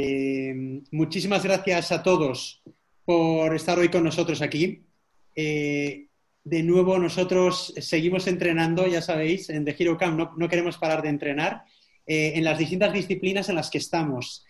Eh, muchísimas gracias a todos por estar hoy con nosotros aquí. Eh, de nuevo, nosotros seguimos entrenando, ya sabéis, en The Hero Camp no, queremos parar de entrenar eh, en las distintas disciplinas en las que estamos.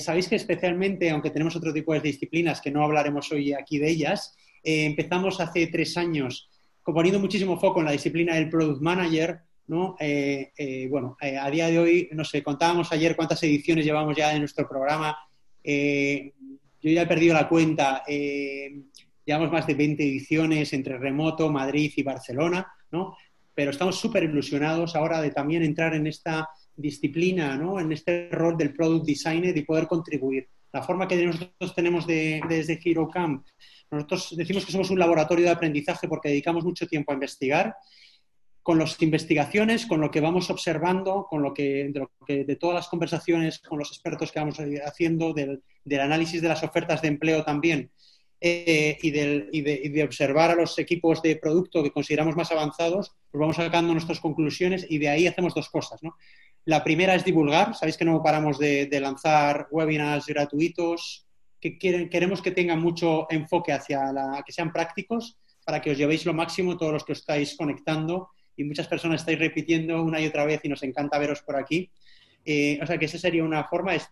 sabéis que especialmente, aunque tenemos otro tipo de disciplinas que no hablaremos hoy aquí de ellas, empezamos hace tres años poniendo muchísimo foco en la disciplina del Product Manager, ¿no? Eh, eh, bueno, eh, a día de hoy, no sé, contábamos ayer cuántas ediciones llevamos ya en nuestro programa. yo ya he perdido la cuenta. llevamos más de 20 ediciones entre remoto, Madrid y Barcelona, ¿no? Pero estamos súper ilusionados ahora de también entrar en esta disciplina, ¿no? En este rol del Product Designer y poder contribuir. La forma que nosotros tenemos de, desde Hero Camp, nosotros decimos que somos un laboratorio de aprendizaje porque dedicamos mucho tiempo a investigar con las investigaciones, con lo que vamos observando, con lo que, de, todas las conversaciones con los expertos que vamos haciendo, del, análisis de las ofertas de empleo también, eh, y, de, observar a los equipos de producto que consideramos más avanzados, pues vamos sacando nuestras conclusiones y de ahí hacemos dos cosas. La primera es divulgar, sabéis que no paramos de, lanzar webinars gratuitos, que queremos que tengan mucho enfoque hacia la, que sean prácticos para que os llevéis lo máximo todos los que os estáis conectando y muchas personas estáis repitiendo una y otra vez y nos encanta veros por aquí. Eh, o sea que esa sería una forma, es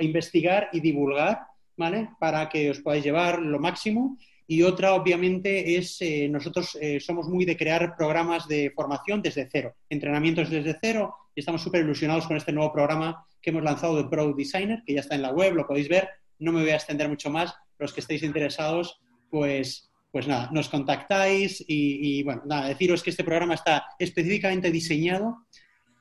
investigar y divulgar, ¿vale? Para que os podáis llevar lo máximo. Y otra, obviamente, es eh, nosotros eh, somos muy de crear programas de formación desde cero, entrenamientos desde cero, y estamos súper ilusionados con este nuevo programa que hemos lanzado de Pro Designer, que ya está en la web, lo podéis ver. No me voy a extender mucho más. Los que estéis interesados, pues pues nada, nos contactáis y, bueno, nada, deciros que este programa está específicamente diseñado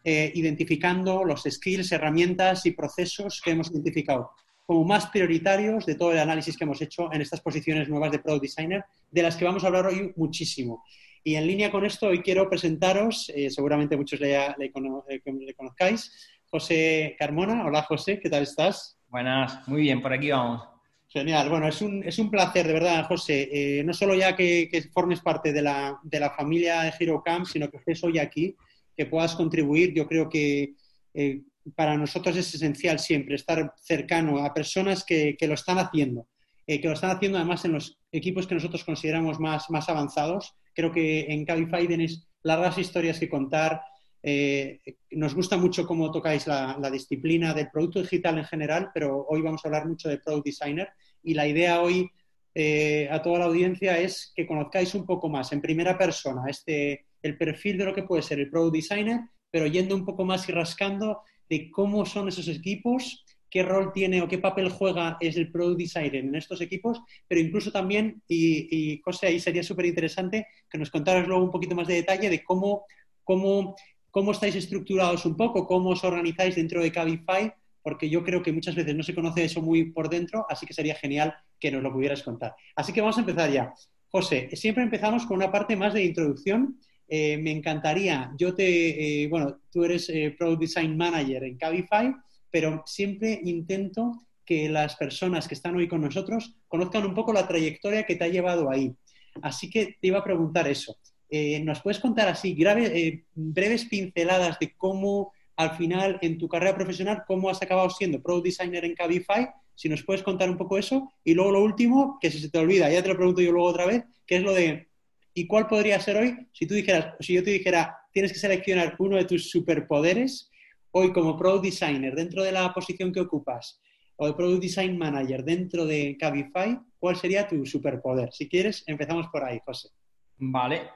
eh, identificando los skills, herramientas y procesos que hemos identificado como más prioritarios de todo el análisis que hemos hecho en estas posiciones nuevas de Product Designer, de las que vamos a hablar hoy muchísimo. Y en línea con esto, hoy quiero presentaros, eh, seguramente muchos le, le, le, conozcáis, José Carmona. Hola José, ¿qué tal estás? Buenas, muy bien, por aquí vamos. Genial, bueno, es un, es un placer, de verdad, José, eh, no solo ya que, formes parte de la, de la, familia de Hero Camp, sino que estés hoy aquí, que puedas contribuir. Yo creo que eh, para nosotros es esencial siempre estar cercano a personas que, que lo están haciendo, eh, que lo están haciendo además en los equipos que nosotros consideramos más, más avanzados. Creo que en Cabify tenéis largas historias que contar, eh, nos gusta mucho cómo tocáis la, disciplina del producto digital en general, pero hoy vamos a hablar mucho de Product Designer. Y la idea hoy eh, a toda la audiencia es que conozcáis un poco más en primera persona este, el perfil de lo que puede ser el Product Designer, pero yendo un poco más y rascando de cómo son esos equipos, qué rol tiene o qué papel juega es el Product Designer en estos equipos, pero incluso también, y, y ahí sería súper interesante que nos contaras luego un poquito más de detalle de cómo, cómo cómo estáis estructurados un poco, cómo os organizáis dentro de Cabify, porque yo creo que muchas veces no se conoce eso muy por dentro, así que sería genial que nos lo pudieras contar. Así que vamos a empezar ya. José, siempre empezamos con una parte más de introducción. Eh, me encantaría, yo te, eh, bueno, tú eres eh, Product Design Manager en Cabify, pero siempre intento que las personas que están hoy con nosotros conozcan un poco la trayectoria que te ha llevado ahí. Así que te iba a preguntar eso. Eh, ¿Nos puedes contar así eh, breves pinceladas de cómo al final en tu carrera profesional, cómo has acabado siendo Pro Designer en Cabify? Si nos puedes contar un poco eso. Y luego lo último, que si se te olvida, ya te lo pregunto yo luego otra vez, que es lo de, ¿y cuál podría ser hoy si tú dijeras, si yo te dijera, tienes que seleccionar uno de tus superpoderes hoy como Pro Designer dentro de la posición que ocupas o de Product Design Manager dentro de Cabify, ¿cuál sería tu superpoder? Si quieres, empezamos por ahí, José. Vale.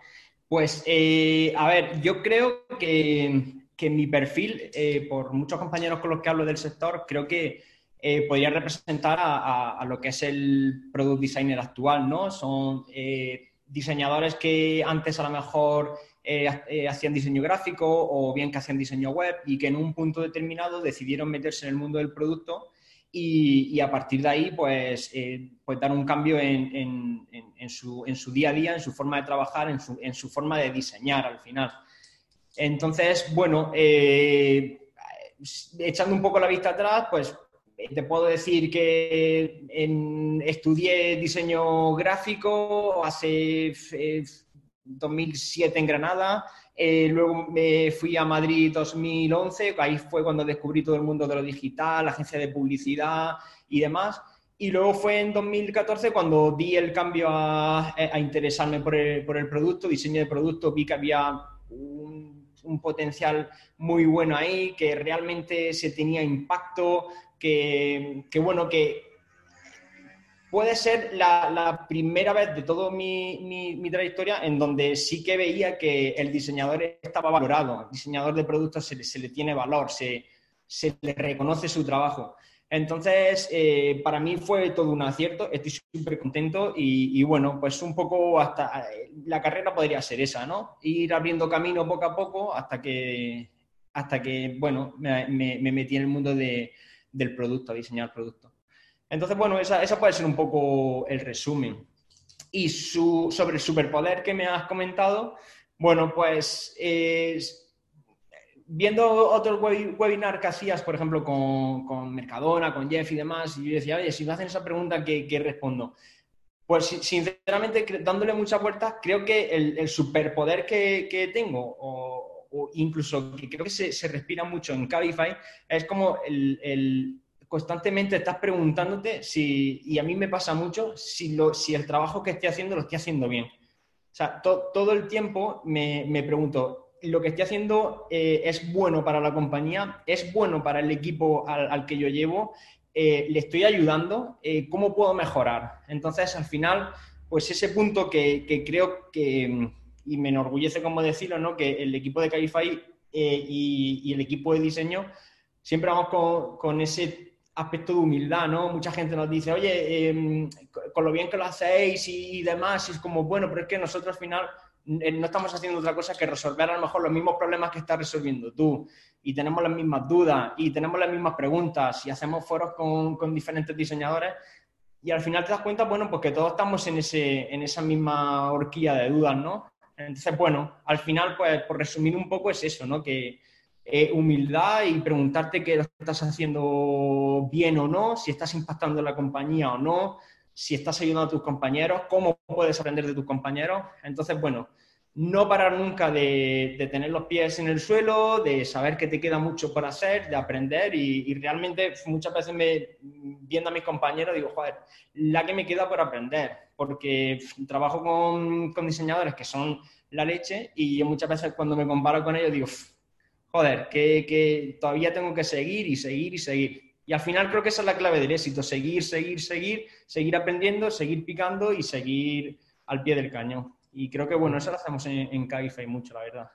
Pues, eh, a ver, yo creo que, mi perfil, eh, por muchos compañeros con los que hablo del sector, creo que eh, podría representar a, lo que es el product designer actual, ¿no? Son diseñadores que antes a lo mejor hacían diseño gráfico o bien que hacían diseño web y que en un punto determinado decidieron meterse en el mundo del producto y, a partir de ahí, pues, eh, pues dar un cambio en, su, día a día, en su forma de trabajar, en su, forma de diseñar al final. Entonces, bueno, eh, echando un poco la vista atrás, pues te puedo decir que estudié diseño gráfico hace 2007 en Granada, eh, luego me fui a Madrid 2011, ahí fue cuando descubrí todo el mundo de lo digital, la agencia de publicidad y demás. Y luego fue en 2014 cuando di el cambio a, interesarme por el, por el, producto, diseño de producto, vi que había un, un, potencial muy bueno ahí, que realmente se tenía impacto, que, que bueno, que puede ser la, primera vez de toda mi, trayectoria en donde sí que veía que el diseñador estaba valorado, el diseñador de productos se, le tiene valor, se, le reconoce su trabajo. Entonces, eh, para mí fue todo un acierto, estoy súper contento y, bueno, pues un poco hasta la carrera podría ser esa, ¿no? Ir abriendo camino poco a poco hasta que, hasta que bueno, me, metí en el mundo del producto, diseñar producto. Entonces, bueno, esa, puede ser un poco el resumen. Y sobre el superpoder que me has comentado, bueno, pues viendo otros webinar que hacías, por ejemplo, con, Mercadona, con Jeff y demás, y yo decía, oye, si me hacen esa pregunta, ¿qué, respondo? Pues sinceramente, dándole muchas vueltas, creo que el, superpoder que, tengo, o, incluso que creo que se, respira mucho en Cabify, es como el constantemente estás preguntándote si, y a mí me pasa mucho, si, lo, si el trabajo que estoy haciendo lo estoy haciendo bien. O sea, todo el tiempo me, me, pregunto, ¿lo que estoy haciendo eh, es bueno para la compañía? ¿Es bueno para el equipo al, que yo llevo? Eh, ¿Le estoy ayudando? Eh, ¿Cómo puedo mejorar? Entonces, al final, pues ese punto que, que creo que, y me enorgullece como decirlo, ¿no? que el equipo de Calify y, y, el equipo de diseño siempre vamos con, con ese aspecto de humildad, ¿no? Mucha gente nos dice, oye, em, con lo bien que lo hacéis y, demás, es como, bueno, pero es que nosotros al final eh, no estamos haciendo otra cosa que resolver a lo mejor los mismos problemas que estás resolviendo tú, y tenemos las mismas dudas, y tenemos las mismas preguntas, y hacemos foros con, con diferentes diseñadores, y al final te das cuenta, bueno, pues que todos estamos en, ese, en esa misma horquilla de dudas, ¿no? Entonces, bueno, al final, pues por resumir un poco es eso, ¿no? Que, eh, humildad y preguntarte qué estás haciendo bien o no, si estás impactando la compañía o no, si estás ayudando a tus compañeros, cómo puedes aprender de tus compañeros. Entonces, bueno, no parar nunca de, tener los pies en el suelo, de saber que te queda mucho por hacer, de aprender y, realmente muchas veces viendo a mis compañeros digo, joder, la que me queda por aprender, porque trabajo con, con diseñadores que son la leche y yo muchas veces cuando me comparo con ellos digo, joder, que, todavía tengo que seguir y seguir y seguir. Y al final creo que esa es la clave del éxito, seguir, seguir, seguir, seguir aprendiendo, seguir picando y seguir al pie del cañón. Y creo que, bueno, eso lo hacemos en, en Cabify mucho, la verdad.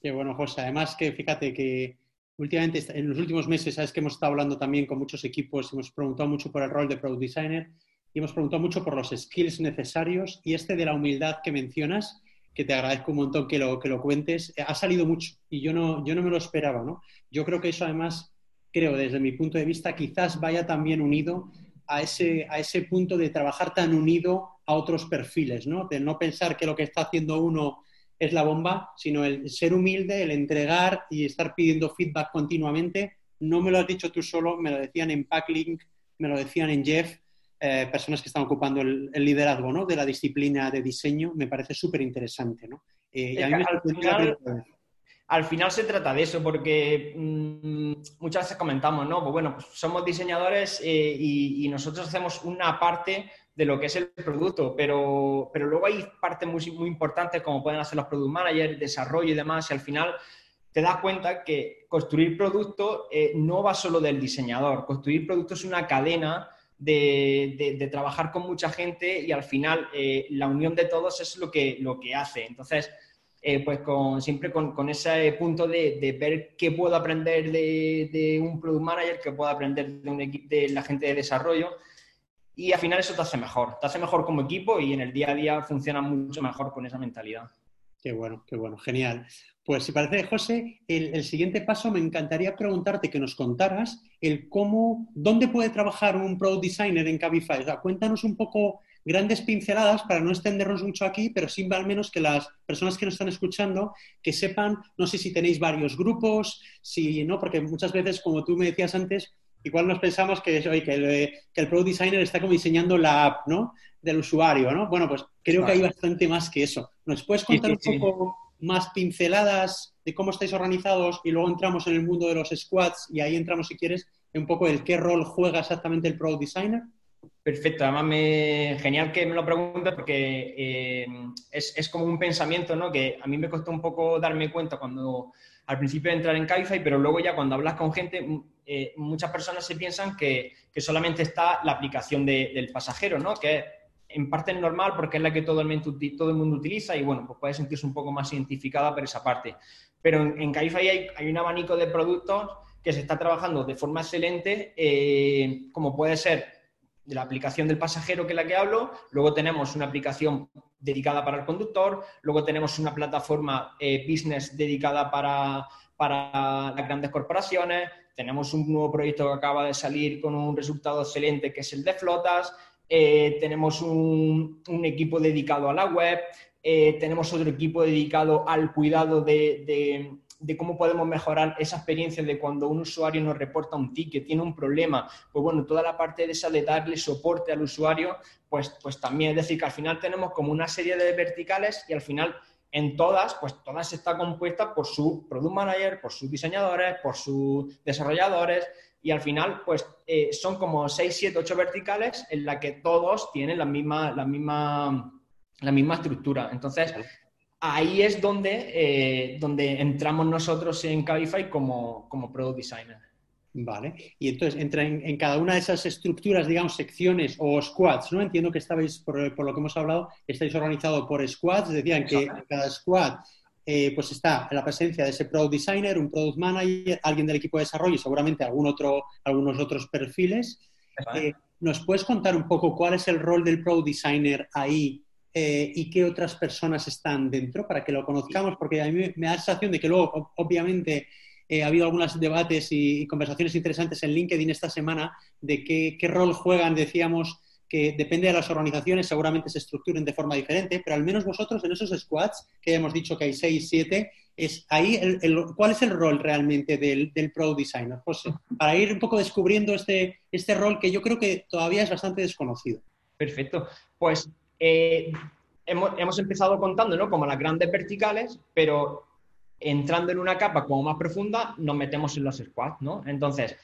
Qué bueno, José. Además que fíjate que últimamente, en los últimos meses, sabes que hemos estado hablando también con muchos equipos, hemos preguntado mucho por el rol de Product Designer y hemos preguntado mucho por los skills necesarios y este de la humildad que mencionas, que te agradezco un montón que lo, que lo cuentes. Ha salido mucho y yo no, yo no me lo esperaba, ¿no? Yo creo que eso además, creo desde mi punto de vista, quizás vaya también unido a ese, a ese punto de trabajar tan unido a otros perfiles, ¿no? De no pensar que lo que está haciendo uno es la bomba, sino el ser humilde, el entregar y estar pidiendo feedback continuamente. No me lo has dicho tú solo, me lo decían en Packlink, me lo decían en Jeff, eh, personas que están ocupando el, liderazgo ¿no? de la disciplina de diseño, me parece súper interesante. ¿no? Eh, al, final, se trata de eso, porque mm, muchas veces comentamos, ¿no? Pues bueno, pues somos diseñadores eh, y, nosotros hacemos una parte de lo que es el producto, pero, pero luego hay partes muy, muy importantes como pueden hacer los product managers, desarrollo y demás, y al final te das cuenta que construir producto no va solo del diseñador, construir producto es una cadena de, trabajar con mucha gente y al final eh, la unión de todos es lo que, lo que hace. Entonces, eh, pues con, siempre con, ese punto de, ver qué puedo aprender de, un product manager, qué puedo aprender de, un de la gente de desarrollo. Y al final eso te hace mejor, te hace mejor como equipo y en el día a día funciona mucho mejor con esa mentalidad. Qué bueno, qué bueno, genial. Pues si parece, José, el, siguiente paso me encantaría preguntarte que nos contaras el cómo, dónde puede trabajar un product designer en Cabify. O sea, cuéntanos un poco grandes pinceladas para no extendernos mucho aquí, pero sí al menos que las personas que nos están escuchando que sepan, no sé si tenéis varios grupos, si no, porque muchas veces, como tú me decías antes, igual nos pensamos que, que, el, que el Product Designer está como diseñando la app, ¿no? Del usuario, ¿no? Bueno, pues creo que hay bastante más que eso. ¿Nos puedes contar un poco más pinceladas de cómo estáis organizados y luego entramos en el mundo de los squads y ahí entramos, si quieres, en un poco el qué rol juega exactamente el Product Designer? Perfecto, además me, genial que me lo preguntes porque eh, es, es, como un pensamiento ¿no? que a mí me costó un poco darme cuenta cuando al principio de entrar en Cabify, pero luego ya cuando hablas con gente, eh, muchas personas se piensan que, que, solamente está la aplicación de, del pasajero, ¿no? que en parte normal porque es la que todo el, mundo, utiliza y bueno, pues puede sentirse un poco más identificada por esa parte. Pero en, en hay, un abanico de productos que se está trabajando de forma excelente, eh, como puede ser la aplicación del pasajero, que es la que hablo, luego tenemos una aplicación dedicada para el conductor, luego tenemos una plataforma eh, business dedicada para, para las grandes corporaciones, tenemos un nuevo proyecto que acaba de salir con un resultado excelente que es el de flotas, eh, tenemos un, equipo dedicado a la web, eh, tenemos otro equipo dedicado al cuidado de de cómo podemos mejorar esa experiencia de cuando un usuario nos reporta un ticket, tiene un problema, pues bueno, toda la parte de esa de darle soporte al usuario, pues, pues también, es decir, que al final tenemos como una serie de verticales y al final en todas, pues todas está compuesta por su product manager, por sus diseñadores, por sus desarrolladores y al final, pues eh, son como 6, 7, 8 verticales en la que todos tienen la misma, la misma, la misma estructura. Entonces, ahí es donde, eh, donde entramos nosotros en Cabify como, como product designer. Vale, y entonces entra en, cada una de esas estructuras, digamos, secciones o squads, ¿no? Entiendo que estabais, por, lo que hemos hablado, estáis organizado por squads, decían que cada squad eh, pues está la presencia de ese product designer, un product manager, alguien del equipo de desarrollo y seguramente algún otro, algunos otros perfiles. Eh, ¿Nos puedes contar un poco cuál es el rol del product designer ahí eh, y qué otras personas están dentro para que lo conozcamos, porque a mí me da la sensación de que luego, obviamente, ha habido algunos debates y, conversaciones interesantes en LinkedIn esta semana de qué, qué, rol juegan, decíamos, que depende de las organizaciones, seguramente se estructuren de forma diferente, pero al menos vosotros en esos squads, que hemos dicho que hay seis, siete, es ahí el, ¿cuál es el rol realmente del, del Product Designer, José? Para ir un poco descubriendo este, este rol que yo creo que todavía es bastante desconocido. Perfecto. Pues eh, hemos, empezado contando ¿no? como las grandes verticales, pero entrando en una capa como más profunda, nos metemos en los squads, ¿no? Entonces,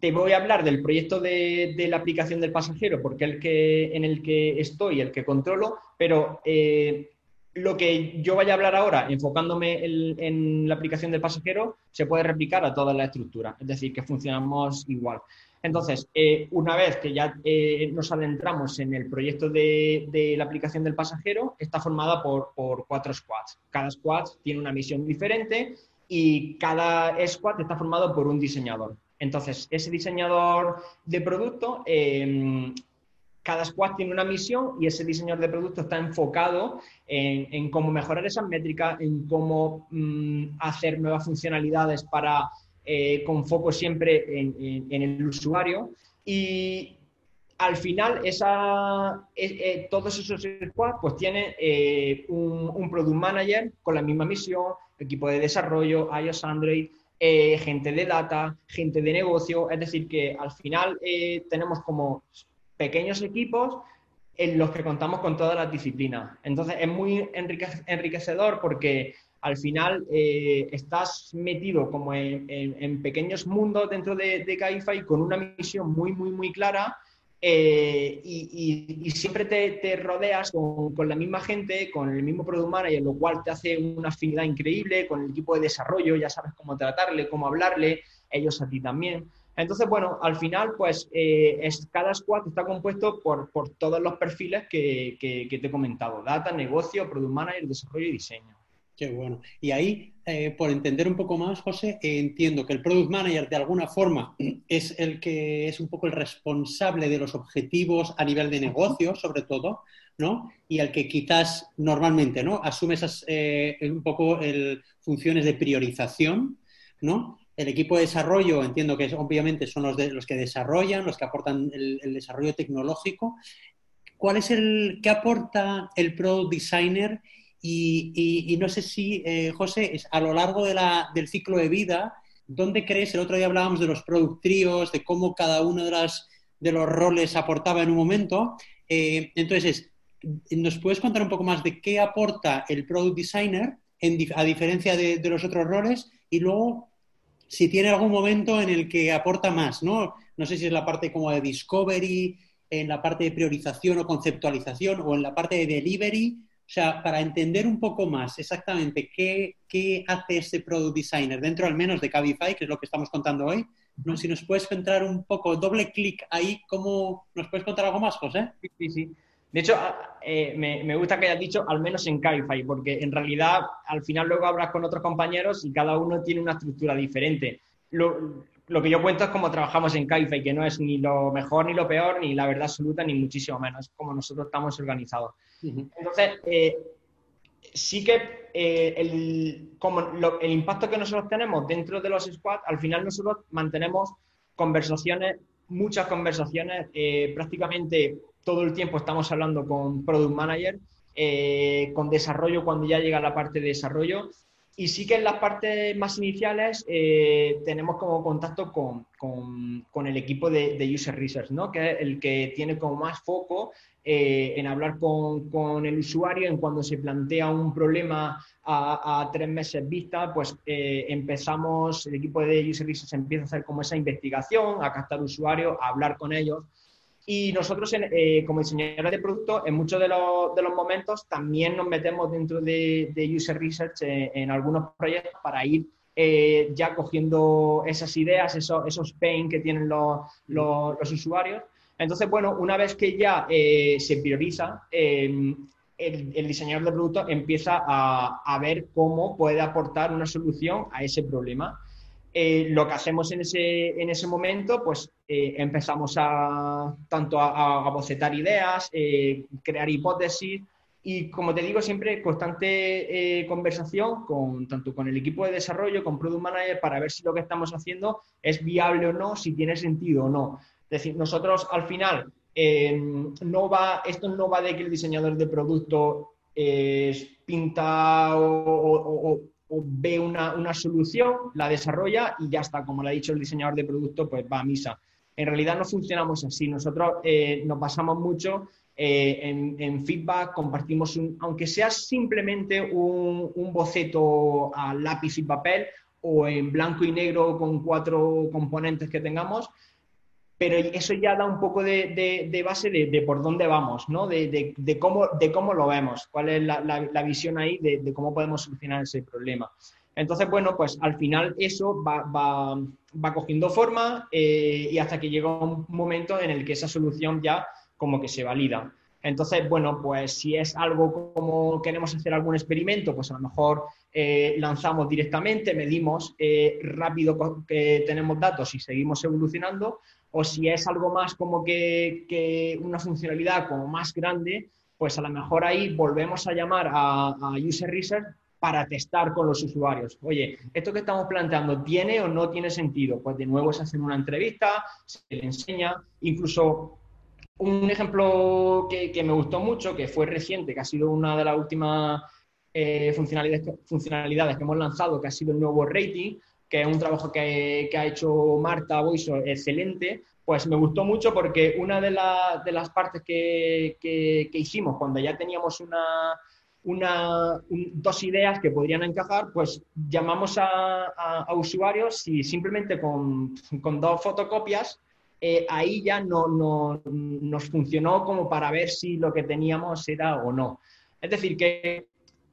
te voy a hablar del proyecto de, la aplicación del pasajero, porque el que, en el que estoy, el que controlo, pero eh, lo que yo vaya a hablar ahora, enfocándome en, la aplicación del pasajero, se puede replicar a toda la estructura, es decir, que funcionamos igual. Entonces, eh, una vez que ya eh, nos adentramos en el proyecto de, la aplicación del pasajero, está formada por, cuatro squads. Cada squad tiene una misión diferente y cada squad está formado por un diseñador. Entonces, ese diseñador de producto, em, cada squad tiene una misión y ese diseñador de producto está enfocado en, cómo mejorar esas métricas, en cómo mm, hacer nuevas funcionalidades para eh, con foco siempre en, el usuario. Y al final, eh, eh, todos esos squads pues tiene un, product manager con la misma misión, equipo de desarrollo, iOS, Android, gente de data, gente de negocio. Es decir, que al final tenemos como pequeños equipos en los que contamos con todas las disciplinas. Entonces, es muy enriquecedor porque al final eh, estás metido como en, pequeños mundos dentro de, de con una misión muy, muy, muy clara eh, y, siempre te, rodeas con, la misma gente, con el mismo product manager, lo cual te hace una afinidad increíble con el equipo de desarrollo, ya sabes cómo tratarle, cómo hablarle, ellos a ti también. Entonces, bueno, al final, pues eh, cada squad está compuesto por, todos los perfiles que, que te he comentado, data, negocio, product manager, desarrollo y diseño. Qué bueno. Y ahí, eh, por entender un poco más, José, eh, entiendo que el Product Manager de alguna forma es el que es un poco el responsable de los objetivos a nivel de negocio, sobre todo, ¿no? Y el que quizás normalmente, ¿no? Asume esas eh, un poco el, funciones de priorización, ¿no? El equipo de desarrollo, entiendo que obviamente son los, de, los que desarrollan, los que aportan el, el desarrollo tecnológico. ¿Cuál es el, qué aporta el Product Designer y, no sé si, eh, José, es a lo largo del ciclo de vida ¿dónde crees? El otro día hablábamos de los product tríos, de cómo cada uno de, las, de los roles aportaba en un momento. Eh, entonces, ¿nos puedes contar un poco más de qué aporta el product designer a diferencia de, los otros roles? Y luego, si tiene algún momento en el que aporta más, ¿no? No sé si es la parte como de discovery, en la parte de priorización o conceptualización o en la parte de delivery. O sea, para entender un poco más exactamente qué, qué hace ese product designer dentro al menos de Cabify, que es lo que estamos contando hoy, ¿no? si nos puedes entrar un poco, doble clic ahí, ¿cómo nos puedes contar algo más, José? Sí, sí. De hecho, eh, me, me, gusta que hayas dicho al menos en Cabify, porque en realidad al final luego hablas con otros compañeros y cada uno tiene una estructura diferente. Lo, lo que yo cuento es cómo trabajamos en Cabify, que no es ni lo mejor ni lo peor, ni la verdad absoluta, ni muchísimo menos. Es como nosotros estamos organizados. Entonces, eh, sí que eh, el, como el impacto que nosotros tenemos dentro de los squads, al final nosotros mantenemos conversaciones, muchas conversaciones, eh, prácticamente todo el tiempo estamos hablando con Product Manager, con desarrollo cuando ya llega la parte de desarrollo y sí que en las partes más iniciales eh, tenemos como contacto con, con, el equipo de, User Research, ¿no? que es el que tiene como más foco eh, en hablar con, con, el usuario en cuando se plantea un problema a, tres meses vista, pues eh, empezamos, el equipo de User Research empieza a hacer como esa investigación, a captar usuarios, a hablar con ellos y nosotros, eh, como diseñadores de producto, en muchos de los, de los, momentos también nos metemos dentro de, User Research eh, en algunos proyectos para ir eh, ya cogiendo esas ideas, esos, esos pain que tienen los, los, usuarios. Entonces, bueno, una vez que ya se prioriza, el, el, diseñador de producto empieza a, a ver cómo puede aportar una solución a ese problema. Eh, lo que hacemos en ese, en ese momento, pues eh, empezamos a tanto a, bocetar ideas, eh, crear hipótesis y, como te digo, siempre constante conversación con, tanto con el equipo de desarrollo, con Product Manager, para ver si lo que estamos haciendo es viable o no, si tiene sentido o no. Es decir, nosotros al final, no va, esto no va de que el diseñador de producto pinta o o ve una, solución, la desarrolla y ya está, como le ha dicho el diseñador de producto, pues va a misa. En realidad no funcionamos así. Nosotros eh, nos basamos mucho eh, en, feedback, compartimos, un, aunque sea simplemente un, boceto a lápiz y papel o en blanco y negro con cuatro componentes que tengamos, pero eso ya da un poco de, base de, por dónde vamos, ¿no? De, cómo, de cómo lo vemos, cuál es la, visión ahí de, cómo podemos solucionar ese problema. Entonces, bueno, pues al final eso va, va, cogiendo forma eh, y hasta que llega un momento en el que esa solución ya como que se valida. Entonces, bueno, pues si es algo como queremos hacer algún experimento, pues a lo mejor eh, lanzamos directamente, medimos eh, rápido que tenemos datos y seguimos evolucionando, o si es algo más como que, una funcionalidad como más grande, pues a lo mejor ahí volvemos a llamar a, User Research para testar con los usuarios. Oye, esto que estamos planteando, ¿tiene o no tiene sentido? Pues de nuevo se hace una entrevista, se le enseña, incluso un ejemplo que, me gustó mucho, que fue reciente, que ha sido una de las últimas eh, funcionalidades, que hemos lanzado, que ha sido el nuevo rating, que es un trabajo que, ha hecho Marta Boiso excelente, pues me gustó mucho porque una de, las partes que, hicimos cuando ya teníamos una, una, dos ideas que podrían encajar, pues llamamos a, a, usuarios y simplemente con, con dos fotocopias, eh, ahí ya no, no, nos funcionó como para ver si lo que teníamos era o no. Es decir, que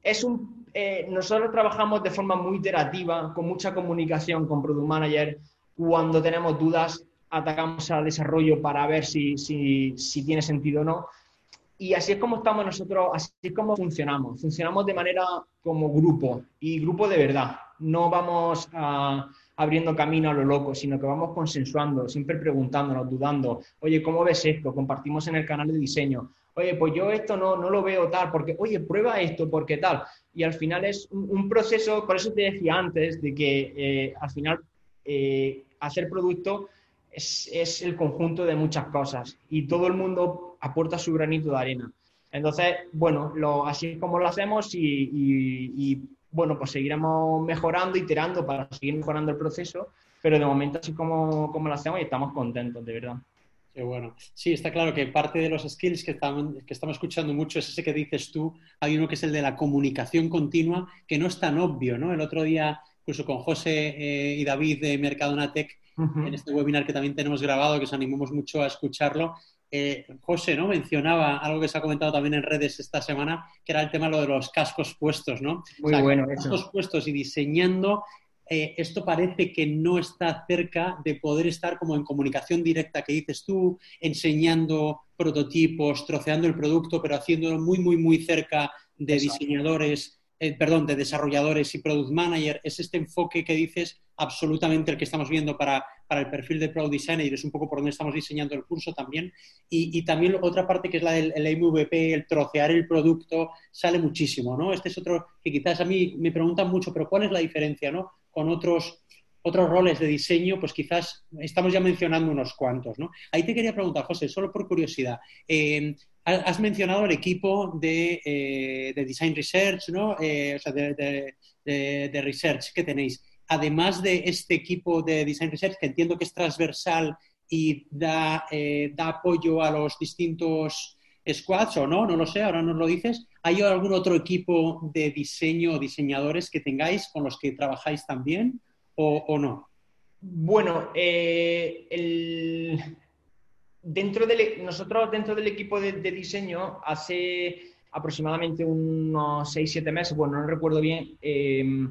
es un eh, nosotros trabajamos de forma muy iterativa, con mucha comunicación con Product Manager. Cuando tenemos dudas, atacamos al desarrollo para ver si, si, tiene sentido o no. Y así es como estamos nosotros, así es como funcionamos. Funcionamos de manera como grupo y grupo de verdad. No vamos abriendo camino a lo loco, sino que vamos consensuando, siempre preguntándonos, dudando. Oye, ¿cómo ves esto? Compartimos en el canal de diseño oye, pues yo esto no, no lo veo tal, porque, oye, prueba esto, porque tal. Y al final es un, proceso, por eso te decía antes, de que eh, al final eh, hacer producto es, es, el conjunto de muchas cosas y todo el mundo aporta su granito de arena. Entonces, bueno, lo, así es como lo hacemos y, bueno, pues seguiremos mejorando, iterando para seguir mejorando el proceso, pero de momento así como, como lo hacemos y estamos contentos, de verdad. Qué bueno. Sí, está claro que parte de los skills que estamos, que estamos escuchando mucho es ese que dices tú. Hay uno que es el de la comunicación continua, que no es tan obvio, ¿no? El otro día, incluso con José eh, y David de Mercadonatec, en este webinar que también tenemos grabado, que os animamos mucho a escucharlo, eh, José, ¿no? Mencionaba algo que se ha comentado también en redes esta semana, que era el tema lo de los cascos puestos, ¿no? Muy bueno. Cascos puestos y diseñando, eh, esto parece que no está cerca de poder estar como en comunicación directa que dices tú, enseñando prototipos, troceando el producto, pero haciéndolo muy, muy, muy cerca de diseñadores, eh, perdón, de desarrolladores y product manager. Es este enfoque que dices absolutamente el que estamos viendo para para el perfil de Product Designer y es un poco por donde estamos diseñando el curso también. Y, también otra parte que es la del MVP, el trocear el producto, sale muchísimo, ¿no? Este es otro que quizás a mí me preguntan mucho, pero ¿cuál es la diferencia, ¿no? Con otros, otros roles de diseño, pues quizás estamos ya mencionando unos cuantos, ¿no? Ahí te quería preguntar, José, solo por curiosidad. Eh, has mencionado el equipo de, eh, Design Research, ¿no? Eh, o sea, de, research que tenéis además de este equipo de Design Research, que entiendo que es transversal y da, eh, da apoyo a los distintos squads o no, no lo sé, ahora nos lo dices. ¿Hay algún otro equipo de diseño o diseñadores que tengáis con los que trabajáis también o, no? Bueno, eh, dentro del, nosotros dentro del equipo de, diseño hace aproximadamente unos 6-7 meses, bueno, no recuerdo bien, eh,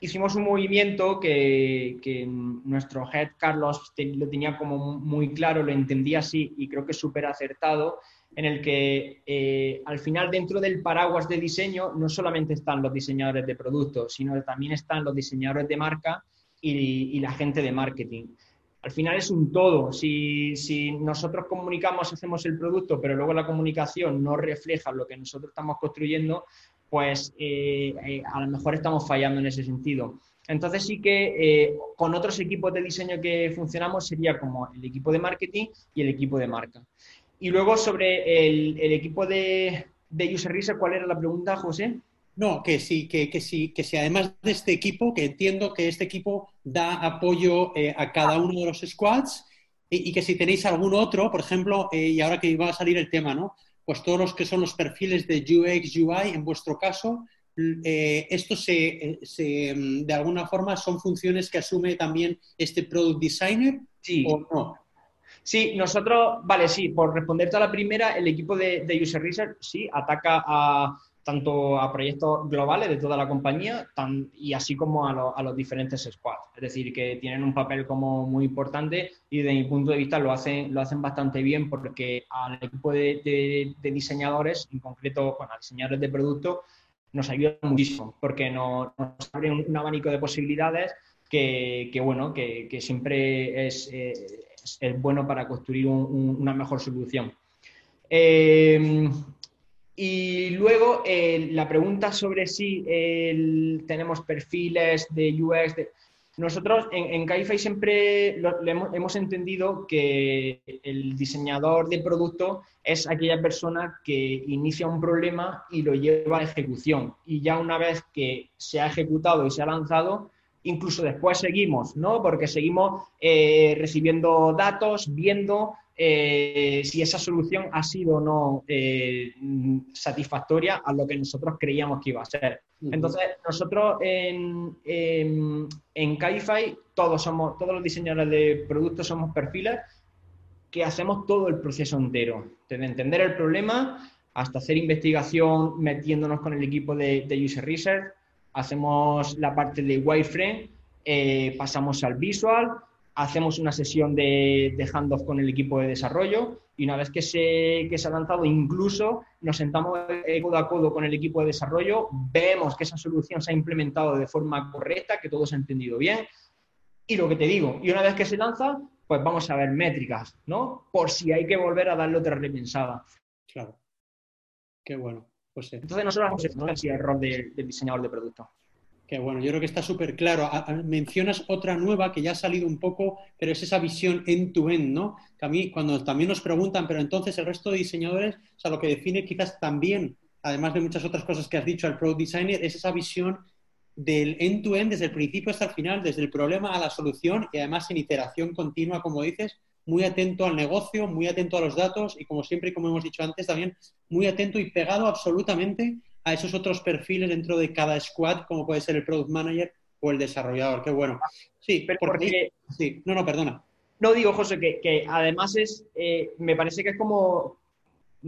hicimos un movimiento que, nuestro head Carlos lo tenía como muy claro, lo entendía así y creo que súper acertado, en el que eh, al final dentro del paraguas de diseño no solamente están los diseñadores de productos, sino también están los diseñadores de marca y, la gente de marketing. Al final es un todo. Si, nosotros comunicamos, hacemos el producto, pero luego la comunicación no refleja lo que nosotros estamos construyendo, pues eh, eh, a lo mejor estamos fallando en ese sentido. Entonces sí que eh, con otros equipos de diseño que funcionamos sería como el equipo de marketing y el equipo de marca. Y luego sobre el, equipo de, User Research, ¿cuál era la pregunta, José? No, que sí, que, que sí, que si además de este equipo, que entiendo que este equipo da apoyo a cada uno de los squads y, y, que si tenéis algún otro, por ejemplo, y ahora que va a salir el tema, ¿no? pues todos los que son los perfiles de UX, UI, en vuestro caso, eh, esto se, mm, de alguna forma son funciones que asume también este product designer sí. o no. Sí, nosotros, vale, sí, por responderte a la primera, el equipo de, de User Research sí ataca a, tanto a proyectos globales de toda la compañía y así como a, los diferentes squads. Es decir, que tienen un papel como muy importante y desde mi punto de vista lo hacen, lo hacen bastante bien porque al equipo de, diseñadores, en concreto, bueno, a diseñadores de producto, nos ayuda muchísimo porque nos, nos abre un, abanico de posibilidades que, bueno, que, siempre es, bueno para construir una mejor solución. Eh, y luego eh, la pregunta sobre si tenemos perfiles de UX. Nosotros en, en siempre hemos, entendido que el diseñador de producto es aquella persona que inicia un problema y lo lleva a ejecución. Y ya una vez que se ha ejecutado y se ha lanzado, incluso después seguimos, ¿no? Porque seguimos eh, recibiendo datos, viendo eh, si esa solución ha sido o no eh, satisfactoria a lo que nosotros creíamos que iba a ser. Entonces, nosotros en, en, en todos, somos, todos los diseñadores de productos somos perfiles que hacemos todo el proceso entero, desde entender el problema hasta hacer investigación metiéndonos con el equipo de, de User Research, hacemos la parte de wireframe, eh, pasamos al visual, hacemos una sesión de, de handoff con el equipo de desarrollo y una vez que se, que se ha lanzado, incluso nos sentamos codo a codo con el equipo de desarrollo, vemos que esa solución se ha implementado de forma correcta, que todo se ha entendido bien. Y lo que te digo, y una vez que se lanza, pues vamos a ver métricas, ¿no? Por si hay que volver a darle otra repensada. Claro. Qué bueno. Pues, Entonces nosotros hemos el rol del diseñador de producto. Qué bueno, yo creo que está súper claro. mencionas otra nueva que ya ha salido un poco, pero es esa visión end-to-end, ¿no? Que a mí, cuando también nos preguntan, pero entonces el resto de diseñadores, o sea, lo que define quizás también además de muchas otras cosas que has dicho al Product Designer, es esa visión del end-to-end desde el principio hasta el final, desde el problema a la solución y además en iteración continua, como dices, muy atento al negocio, muy atento a los datos y como siempre, como hemos dicho antes, también muy atento y pegado absolutamente a esos otros perfiles dentro de cada squad, como puede ser el product manager o el desarrollador. Qué bueno. Sí, pero porque... Sí, no, no, perdona. No digo, José, que, además es, eh, me parece que es como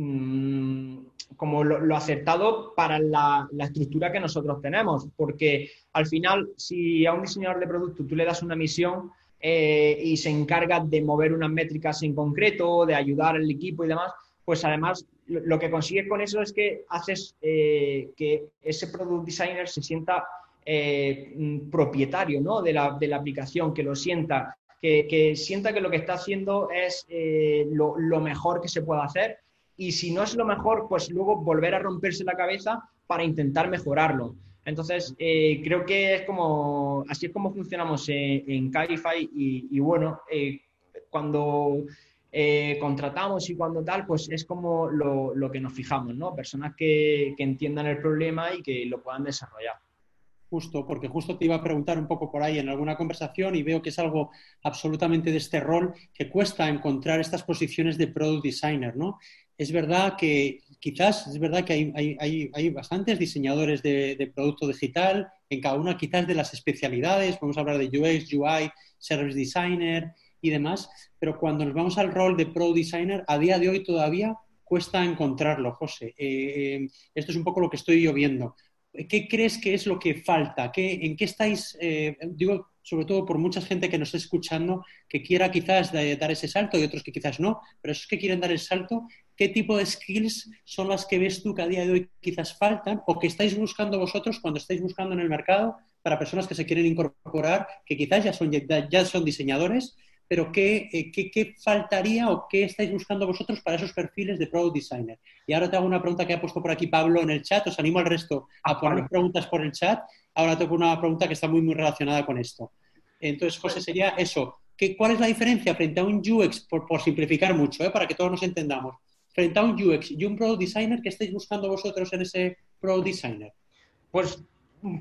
Mm, como lo, acertado para la, estructura que nosotros tenemos, porque al final, si a un diseñador de producto tú le das una misión eh, y se encarga de mover unas métricas en concreto, de ayudar al equipo y demás, pues además lo, que consigues con eso es que haces eh, que ese product designer se sienta eh, mm, propietario ¿no? de, la, de, la, aplicación, que lo sienta, que, sienta que lo que está haciendo es lo, lo mejor que se puede hacer y si no es lo mejor, pues luego volver a romperse la cabeza para intentar mejorarlo. Entonces, eh, creo que es como, así es como funcionamos en Cabify y, bueno, eh, cuando eh, contratamos y cuando tal, pues es como lo, que nos fijamos, ¿no? Personas que, que entiendan el problema y que lo puedan desarrollar. Justo, porque justo te iba a preguntar un poco por ahí en alguna conversación y veo que es algo absolutamente de este rol que cuesta encontrar estas posiciones de product designer, ¿no? Es verdad que quizás, es verdad que hay, hay, bastantes diseñadores de, de, producto digital en cada una quizás de las especialidades, podemos hablar de UX, UI, Service Designer y demás, pero cuando nos vamos al rol de Product Designer, a día de hoy todavía cuesta encontrarlo, José. Eh, eh, esto es un poco lo que estoy yo viendo. ¿Qué crees que es lo que falta? ¿En qué estáis, eh, digo, sobre todo por mucha gente que nos está escuchando, que quiera quizás dar ese salto y otros que quizás no, pero esos que quieren dar el salto, ¿qué tipo de skills son las que ves tú que a día de hoy quizás faltan o que estáis buscando vosotros cuando estáis buscando en el mercado para personas que se quieren incorporar, que quizás ya son, ya son diseñadores pero eh, ¿qué, qué, faltaría o qué estáis buscando vosotros para esos perfiles de Product Designer? Y ahora te hago una pregunta que ha puesto por aquí Pablo en el chat, os animo al resto a poner preguntas por el chat. Ahora tengo una pregunta que está muy, muy relacionada con esto. Entonces, José, sería eso. ¿Qué, ¿Cuál es la diferencia frente a un UX, por, por simplificar mucho, eh, para que todos nos entendamos, frente a un UX y un Product Designer, ¿qué estáis buscando vosotros en ese Product Designer? Pues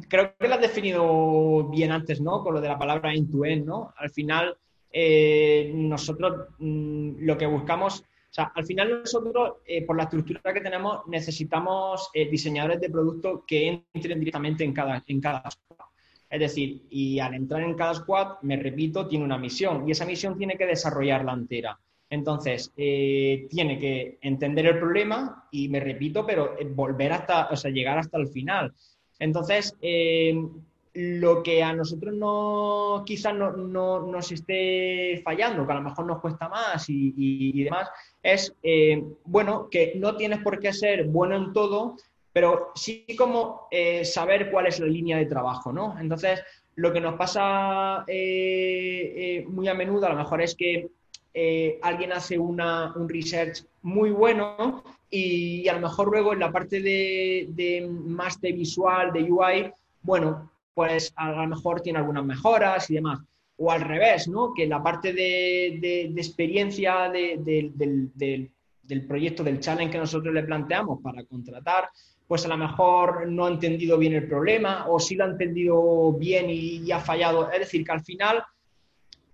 creo que lo has definido bien antes, ¿no? Con lo de la palabra end-to-end, ¿no? Al final eh, nosotros mm, lo que buscamos, o sea, al final nosotros, eh, por la estructura que tenemos, necesitamos eh, diseñadores de producto que entren directamente en cada, en cada squad. Es decir, y al entrar en cada squad, me repito, tiene una misión y esa misión tiene que desarrollarla entera. Entonces, tiene que entender el problema y me repito, pero volver hasta, o sea, llegar hasta el final. Entonces, lo que a nosotros no, quizás no, nos esté fallando, que a lo mejor nos cuesta más y, demás, es, eh, bueno, que no tienes por qué ser bueno en todo, pero sí como eh, saber cuál es la línea de trabajo, ¿no? Entonces, lo que nos pasa eh, muy a menudo a lo mejor es que alguien hace una, un research muy bueno y, a lo mejor luego en la parte de, de visual, de UI, bueno, pues a lo mejor tiene algunas mejoras y demás. O al revés, ¿no? Que la parte de, experiencia del, proyecto, del challenge que nosotros le planteamos para contratar, pues a lo mejor no ha entendido bien el problema o sí lo ha entendido bien y, ha fallado. Es decir, que al final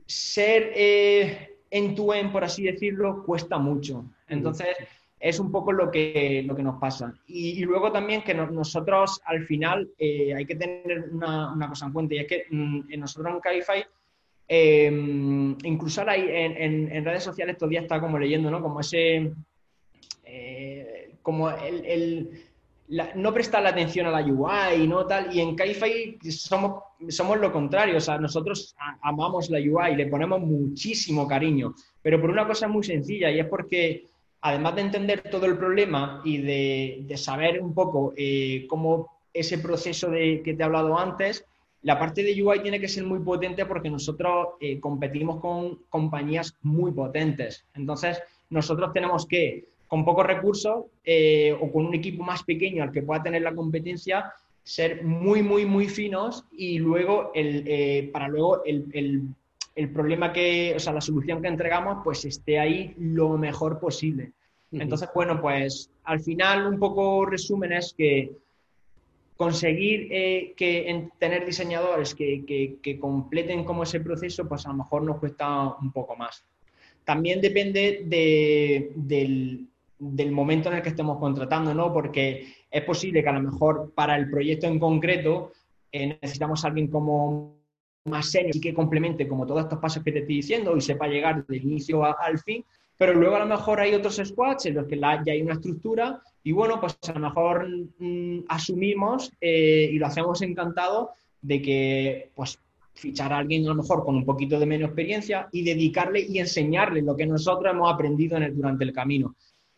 ser eh, en tu en, por así decirlo, cuesta mucho. Entonces, es un poco lo que, lo que nos pasa. Y, luego también que nosotros al final eh, hay que tener una, cosa en cuenta y es que mm, nosotros en Cabify, em, incluso en, redes sociales todavía está como leyendo, ¿no? Como ese, eh, como el, no prestar la atención a la UI, ¿no? Tal, y en Cabify somos, somos lo contrario, o sea, nosotros amamos la UI, le ponemos muchísimo cariño, pero por una cosa muy sencilla y es porque además de entender todo el problema y de, saber un poco eh, cómo ese proceso de, que te he hablado antes, la parte de UI tiene que ser muy potente porque nosotros eh, competimos con compañías muy potentes. Entonces, nosotros tenemos que, con pocos recursos eh, o con un equipo más pequeño al que pueda tener la competencia, ser muy, muy, muy finos y luego, el, para luego el el problema que, o sea, la solución que entregamos, pues esté ahí lo mejor posible. Entonces, bueno, pues al final un poco resumen es que conseguir eh, que tener diseñadores que, completen como ese proceso, pues a lo mejor nos cuesta un poco más. También depende del, momento en el que estemos contratando, ¿no? Porque es posible que a lo mejor para el proyecto en concreto eh, necesitamos a alguien como más serio y que complemente como todos estos pasos que te estoy diciendo y sepa llegar del inicio al fin, pero luego a lo mejor hay otros squads en los que ya hay una estructura y bueno, pues a lo mejor mm, asumimos eh, y lo hacemos encantado de que pues fichar a alguien a lo mejor con un poquito de menos experiencia y dedicarle y enseñarle lo que nosotros hemos aprendido en el, durante el camino.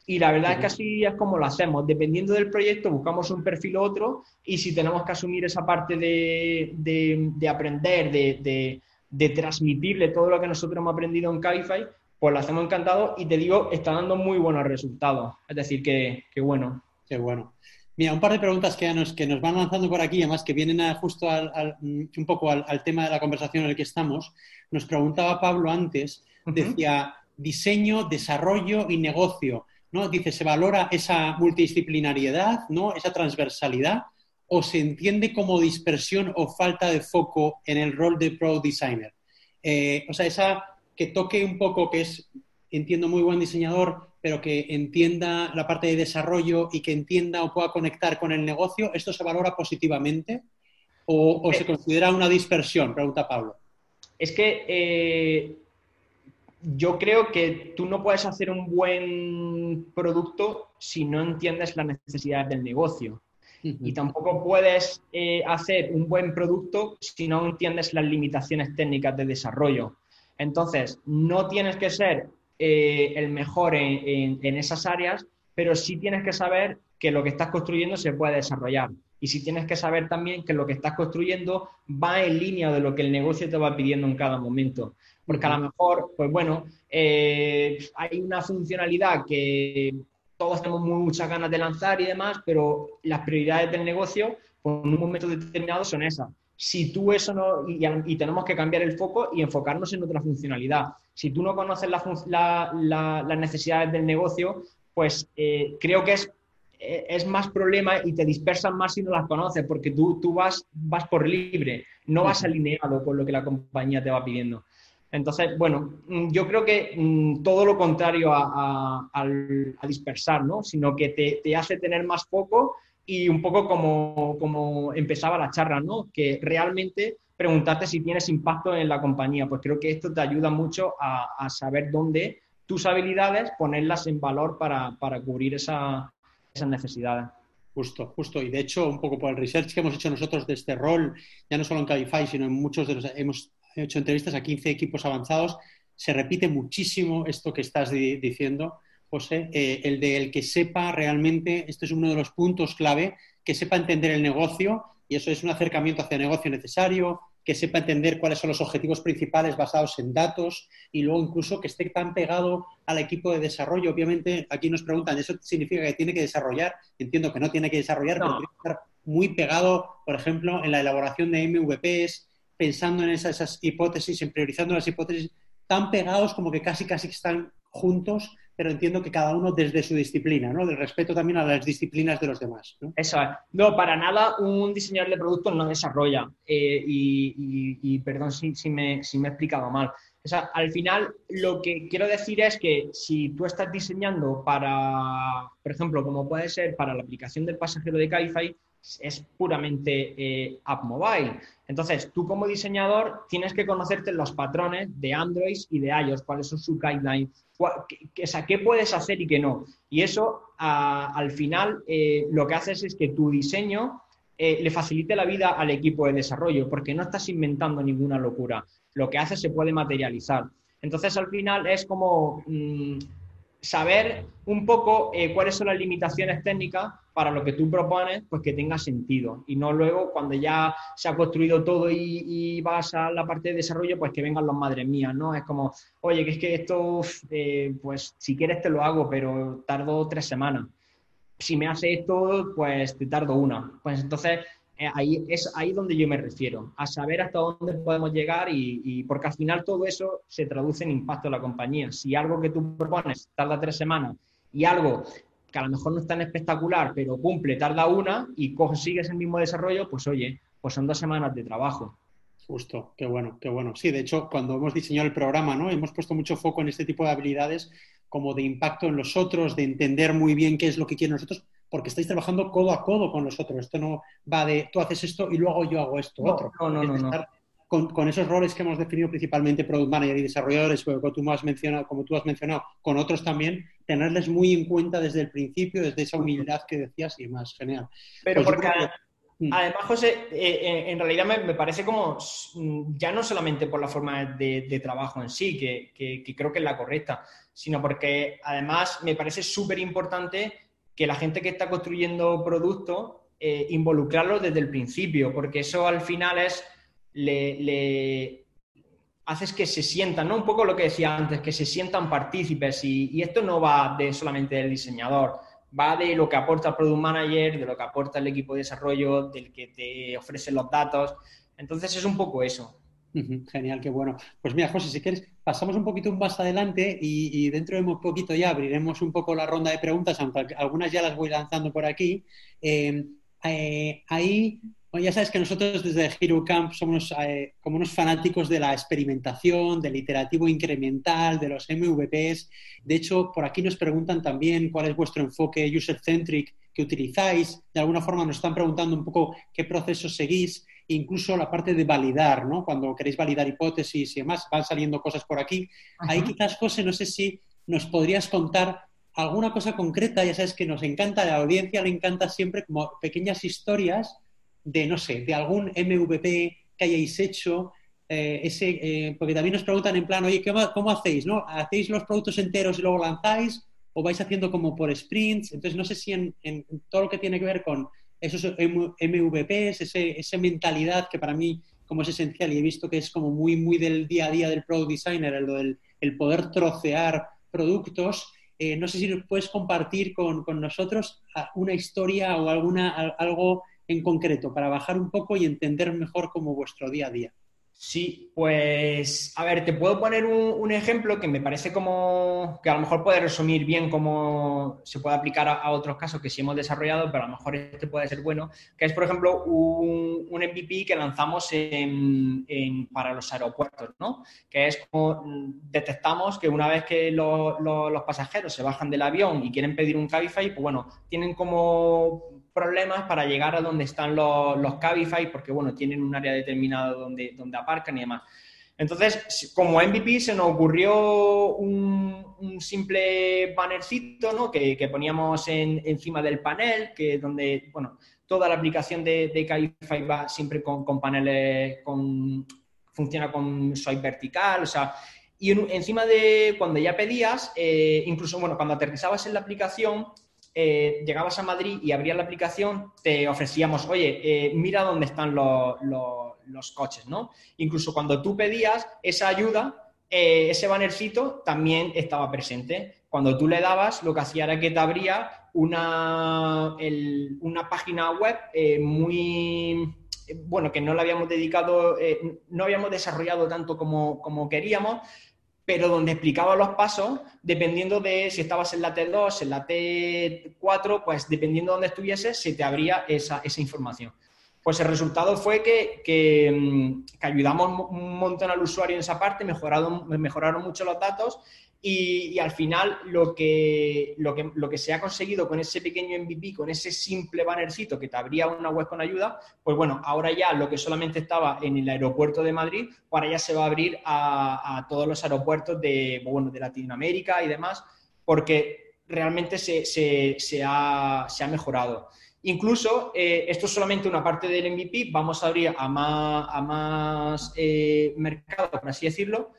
Y la verdad es que así es como lo hacemos. Dependiendo del proyecto, buscamos un perfil u otro y si tenemos que asumir esa parte de, de, aprender, de, de, transmitirle todo lo que nosotros hemos aprendido en Cabify, pues lo hacemos encantado y te digo, está dando muy buenos resultados. Es decir, que, bueno. Qué bueno. Mira, un par de preguntas que nos, que nos van lanzando por aquí, además que vienen justo al, un poco al, tema de la conversación en el que estamos. Nos preguntaba Pablo antes, decía diseño, desarrollo y negocio. ¿No? Dice, ¿se valora esa multidisciplinariedad, ¿no? esa transversalidad? ¿O se entiende como dispersión o falta de foco en el rol de pro designer? Eh, o sea, esa que toque un poco, que es, entiendo, muy buen diseñador, pero que entienda la parte de desarrollo y que entienda o pueda conectar con el negocio, ¿esto se valora positivamente o, se eh, considera una dispersión? Pregunta Pablo. Es que eh, yo creo que tú no puedes hacer un buen producto si no entiendes las necesidades del negocio. Y tampoco puedes eh, hacer un buen producto si no entiendes las limitaciones técnicas de desarrollo. Entonces, no tienes que ser eh, el mejor en, esas áreas, pero sí tienes que saber que lo que estás construyendo se puede desarrollar. Y sí tienes que saber también que lo que estás construyendo va en línea de lo que el negocio te va pidiendo en cada momento. Porque a lo mejor, pues bueno, eh, hay una funcionalidad que todos tenemos muchas ganas de lanzar y demás, pero las prioridades del negocio, pues en un momento determinado son esas si tú eso no, y, tenemos que cambiar el foco y enfocarnos en otra funcionalidad. Si tú no conoces las necesidades del negocio, pues eh, creo que es, es más problema y te dispersas más si no las conoces, porque tú, tú vas, vas por libre, no vas alineado con lo que la compañía te va pidiendo. Entonces, bueno, mm, yo creo que mm, todo lo contrario a, dispersar, ¿no? Sino que te, hace tener más foco y un poco como, como empezaba la charla, ¿no? Que realmente preguntarte si tienes impacto en la compañía. Pues creo que esto te ayuda mucho a, saber dónde tus habilidades, ponerlas en valor para, cubrir esa, esas necesidades. Justo, justo. Y de hecho, un poco por el research que hemos hecho nosotros de este rol, ya no solo en Cabify, sino en muchos de los... Hemos hecho entrevistas a 15 equipos avanzados, se repite muchísimo esto que estás diciendo José, eh, el de el que sepa realmente, este es uno de los puntos clave, que sepa entender el negocio, y eso es un acercamiento hacia el negocio necesario, que sepa entender cuáles son los objetivos principales basados en datos y luego incluso que esté tan pegado al equipo de desarrollo. Obviamente, aquí nos preguntan, ¿eso significa que tiene que desarrollar? Entiendo que no tiene que desarrollar, pero tiene que estar muy pegado, por ejemplo, en la elaboración de MVPs, pensando en esas, hipótesis, en priorizando las hipótesis, tan pegados como que casi, casi están juntos pero entiendo que cada uno desde su disciplina, ¿no? Del respeto también a las disciplinas de los demás. ¿no? Eso es. No, para nada un diseñador de producto no desarrolla. Eh, y, perdón si, si, me, si me he explicado mal. O sea, al final lo que quiero decir es que si tú estás diseñando para, por ejemplo, como puede ser para la aplicación del pasajero de Cabify, es puramente eh, app mobile. Entonces, tú como diseñador tienes que conocerte los patrones de Android y de iOS, cuáles son sus guidelines, qué, puedes hacer y qué no. Y eso, al final, eh, lo que haces es que tu diseño eh, le facilite la vida al equipo de desarrollo, porque no estás inventando ninguna locura. Lo que haces se puede materializar. Entonces, al final, es como mm, saber un poco cuáles son las limitaciones técnicas para lo que tú propones, pues que tenga sentido. Y no luego, cuando ya se ha construido todo y, vas a la parte de desarrollo, pues que vengan los madres mías, ¿no? Es como, oye, que es que esto, eh, pues si quieres te lo hago, pero tardo tres semanas. Si me hace esto, pues te tardo una. Pues entonces, eh, ahí es ahí donde yo me refiero, a saber hasta dónde podemos llegar y, porque al final todo eso se traduce en impacto en la compañía. Si algo que tú propones tarda tres semanas y algo que a lo mejor no es tan espectacular, pero cumple, tarda una y consigues el mismo desarrollo, pues oye, pues son dos semanas de trabajo. Justo, qué bueno, qué bueno. Sí, de hecho, cuando hemos diseñado el programa, ¿no? Hemos puesto mucho foco en este tipo de habilidades como de impacto en los otros, de entender muy bien qué es lo que quieren nosotros, porque estáis trabajando codo a codo con los otros. Esto no va de tú haces esto y luego yo hago esto otro. No, no, no. Con, esos roles que hemos definido principalmente product manager y desarrolladores, como tú, has mencionado, como tú has mencionado, con otros también, tenerles muy en cuenta desde el principio, desde esa humildad que decías y más, genial. Pero pues porque Mm. Además, José, eh, eh, en realidad me, parece como, mm, ya no solamente por la forma de, trabajo en sí, que, creo que es la correcta, sino porque además me parece súper importante que la gente que está construyendo productos, eh, involucrarlo desde el principio, porque eso al final es, le, le, haces que se sientan, ¿no? Un poco lo que decía antes, que se sientan partícipes y, y esto no va de solamente del diseñador va de lo que aporta el Product Manager, de lo que aporta el equipo de desarrollo, del que te ofrece los datos. Entonces es un poco eso. Genial, qué bueno. Pues mira, José, si quieres, pasamos un poquito más adelante y, dentro de un poquito ya abriremos un poco la ronda de preguntas, aunque algunas ya las voy lanzando por aquí. Eh, eh, ahí ya sabes que nosotros desde Hero Camp somos eh, como unos fanáticos de la experimentación, del iterativo incremental, de los MVPs. De hecho, por aquí nos preguntan también cuál es vuestro enfoque user-centric que utilizáis. De alguna forma nos están preguntando un poco qué procesos seguís, incluso la parte de validar, ¿no? Cuando queréis validar hipótesis y demás, van saliendo cosas por aquí. Ahí quizás, José, no sé si nos podrías contar alguna cosa concreta, ya sabes que nos encanta, a la audiencia le encanta siempre como pequeñas historias de, no sé, de algún MVP que hayáis hecho, eh, ese, eh, porque también nos preguntan en plan, oye, ¿cómo, hacéis? ¿no? ¿Hacéis los productos enteros y luego lanzáis? ¿O vais haciendo como por sprints? Entonces, no sé si en, todo lo que tiene que ver con esos MVPs, esa mentalidad que para mí como es esencial y he visto que es como muy, muy del día a día del product designer, el, poder trocear productos. Eh, no sé si puedes compartir con, con, nosotros una historia o alguna, algo en concreto para bajar un poco y entender mejor como vuestro día a día. Sí, pues a ver, te puedo poner un, ejemplo que me parece como que a lo mejor puede resumir bien cómo se puede aplicar a, otros casos que sí hemos desarrollado, pero a lo mejor este puede ser bueno, que es por ejemplo un, MVP que lanzamos para los aeropuertos, ¿no? Que es como detectamos que una vez que los pasajeros se bajan del avión y quieren pedir un Cabify, pues bueno, tienen como problemas para llegar a donde están los, los Cabify, porque bueno, tienen un área determinada donde, donde aparcan y demás. Entonces, como MVP se nos ocurrió un, un simple bannercito ¿no? que, que poníamos en, encima del panel, que donde, bueno, toda la aplicación de, de Cabify va siempre con, con paneles, con, funciona con swipe vertical, o sea, y encima de cuando ya pedías, eh, incluso, bueno, cuando aterrizabas en la aplicación, eh, llegabas a Madrid y abrías la aplicación, te ofrecíamos, oye, eh, mira dónde están los, coches, ¿no? Incluso cuando tú pedías esa ayuda, eh, ese bannercito también estaba presente. Cuando tú le dabas, lo que hacía era que te abría una, una página web muy bueno, que no la habíamos dedicado, no habíamos desarrollado tanto como, como queríamos, pero donde explicaba los pasos, dependiendo de si estabas en la T2, en la T4, pues dependiendo de dónde estuvieses, se te abría esa, información. Pues el resultado fue que, mm, que, ayudamos un montón al usuario en esa parte, mejoraron, mejoraron mucho los datos y, al final lo que, lo, que, lo que se ha conseguido con ese pequeño MVP, con ese simple bannercito que te abría una web con ayuda, pues bueno, ahora ya lo que solamente estaba en el aeropuerto de Madrid, ahora ya se va a abrir a, todos los aeropuertos de, bueno, de Latinoamérica y demás, porque realmente se, se, se, ha, se ha, mejorado. Incluso, eh, esto es solamente una parte del MVP, vamos a abrir a más, a más eh, mercado, por así decirlo,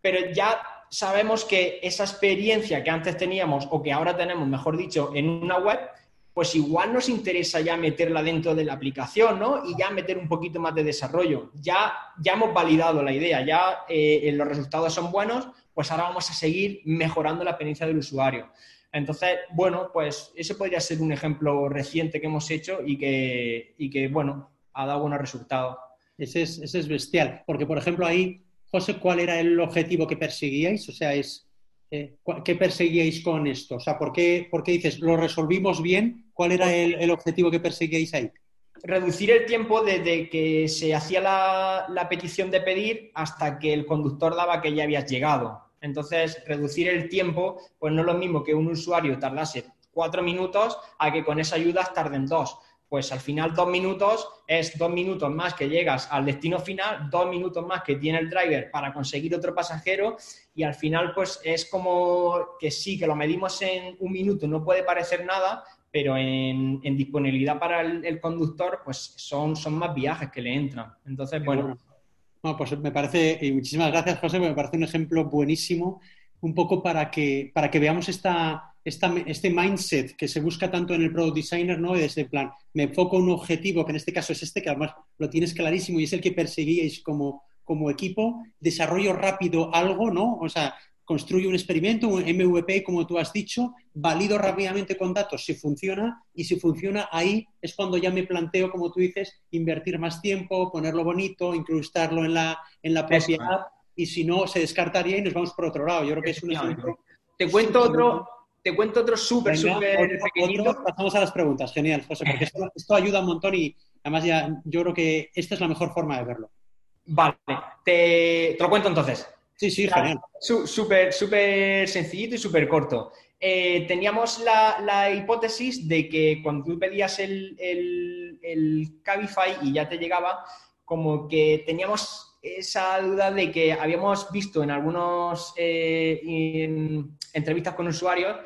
pero ya sabemos que esa experiencia que antes teníamos o que ahora tenemos, mejor dicho, en una web, pues igual nos interesa ya meterla dentro de la aplicación, ¿no? Y ya meter un poquito más de desarrollo. Ya, ya hemos validado la idea, ya eh, los resultados son buenos, pues ahora vamos a seguir mejorando la experiencia del usuario. Entonces, bueno, pues ese podría ser un ejemplo reciente que hemos hecho y que, y que bueno, ha dado buenos resultados. Ese es, ese es bestial, porque por ejemplo ahí José, ¿cuál era el objetivo que perseguíais? O sea, es eh, ¿qué perseguíais con esto? O sea, ¿por qué, por qué dices, lo resolvimos bien? ¿Cuál era el, objetivo que perseguíais ahí? Reducir el tiempo desde que se hacía la, la petición de pedir hasta que el conductor daba que ya habías llegado. Entonces, reducir el tiempo, pues no es lo mismo que un usuario tardase cuatro minutos a que con esa ayuda tarden dos. Pues al final dos minutos es dos minutos más que llegas al destino final, dos minutos más que tiene el driver para conseguir otro pasajero y al final pues es como que sí, que lo medimos en un minuto, no puede parecer nada, pero en, disponibilidad para el, conductor pues son, son más viajes que le entran. Entonces, bueno. No, pues me parece, y muchísimas gracias José, me parece un ejemplo buenísimo, un poco para que, para que veamos esta, este mindset que se busca tanto en el product designer, ¿no? De ese plan, me enfoco en un objetivo, que en este caso es este, que además lo tienes clarísimo y es el que perseguíais como, como equipo, desarrollo rápido algo, ¿no? O sea, construyo un experimento, un MVP, como tú has dicho, valido rápidamente con datos si funciona y si funciona ahí es cuando ya me planteo, como tú dices, invertir más tiempo, ponerlo bonito, incrustarlo en la, en la propia app y si no, se descartaría y nos vamos por otro lado. Yo creo que es un ejemplo. Te cuento otro, te cuento otro súper, súper pequeñito. pasamos a las preguntas, genial, José, porque esto, ayuda un montón y además ya yo creo que esta es la mejor forma de verlo. Vale, te, lo cuento entonces. Sí, sí, genial. Súper, súper sencillito y súper corto. Eh, teníamos la, hipótesis de que cuando tú pedías el, el Cabify y ya te llegaba, como que teníamos esa duda de que habíamos visto en algunas eh, entrevistas con usuarios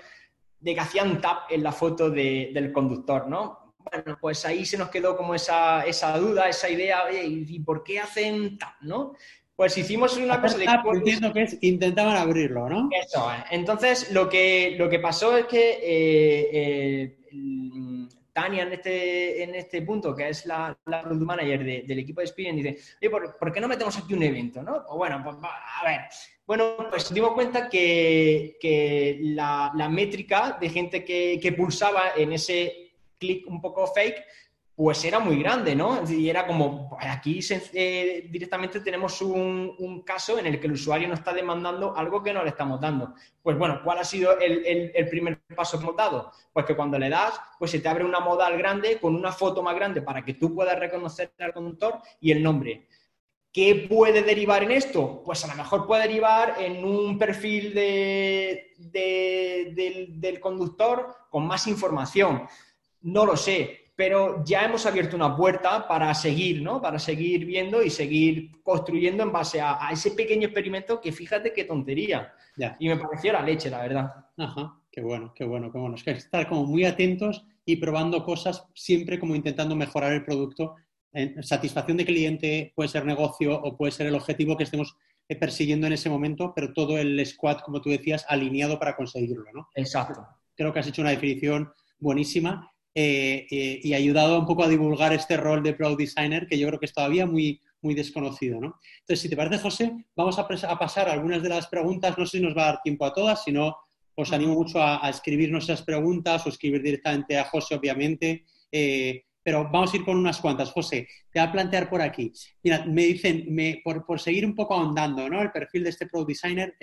de que hacían tap en la foto del conductor, ¿no? Bueno, pues ahí se nos quedó como esa, esa duda, esa idea, oye, ¿y por qué hacen tap, no? Pues hicimos una cosa de... entiendo que es, intentaban abrirlo, ¿no? Eso, entonces lo que, lo que pasó es que eh, eh, Tania en este, en este punto, que es la, la product manager del equipo de Experience, dice, ¿por, qué no metemos aquí un evento? ¿no? O bueno, pues, a ver, bueno, pues dimos cuenta que, que la, la, métrica de gente que, que pulsaba en ese clic un poco fake pues era muy grande, ¿no? Y era como, pues aquí eh, directamente tenemos un, caso en el que el usuario nos está demandando algo que no le estamos dando. Pues bueno, ¿cuál ha sido el, primer paso que hemos dado? Pues que cuando le das, pues se te abre una modal grande con una foto más grande para que tú puedas reconocer al conductor y el nombre. ¿Qué puede derivar en esto? Pues a lo mejor puede derivar en un perfil de, del, del conductor con más información. No lo sé, pero ya hemos abierto una puerta para seguir, ¿no? Para seguir viendo y seguir construyendo en base a, ese pequeño experimento que fíjate qué tontería. Y me pareció la leche, la verdad. Ajá, qué bueno, qué bueno, qué bueno. Es que estar como muy atentos y probando cosas siempre como intentando mejorar el producto. En satisfacción de cliente puede ser negocio o puede ser el objetivo que estemos eh, persiguiendo en ese momento, pero todo el squad, como tú decías, alineado para conseguirlo, ¿no? Exacto. Creo que has hecho una definición buenísima eh, eh, y ayudado un poco a divulgar este rol de Product Designer que yo creo que es todavía muy, muy desconocido. ¿no? Entonces, si te parece, José, vamos a, pasar algunas de las preguntas. No sé si nos va a dar tiempo a todas, si no, os animo mucho a, escribirnos esas preguntas o escribir directamente a José, obviamente. Eh, pero vamos a ir con unas cuantas. José, te voy a plantear por aquí. Mira, me dicen, me, por, por, seguir un poco ahondando ¿no? el perfil de este Product Designer,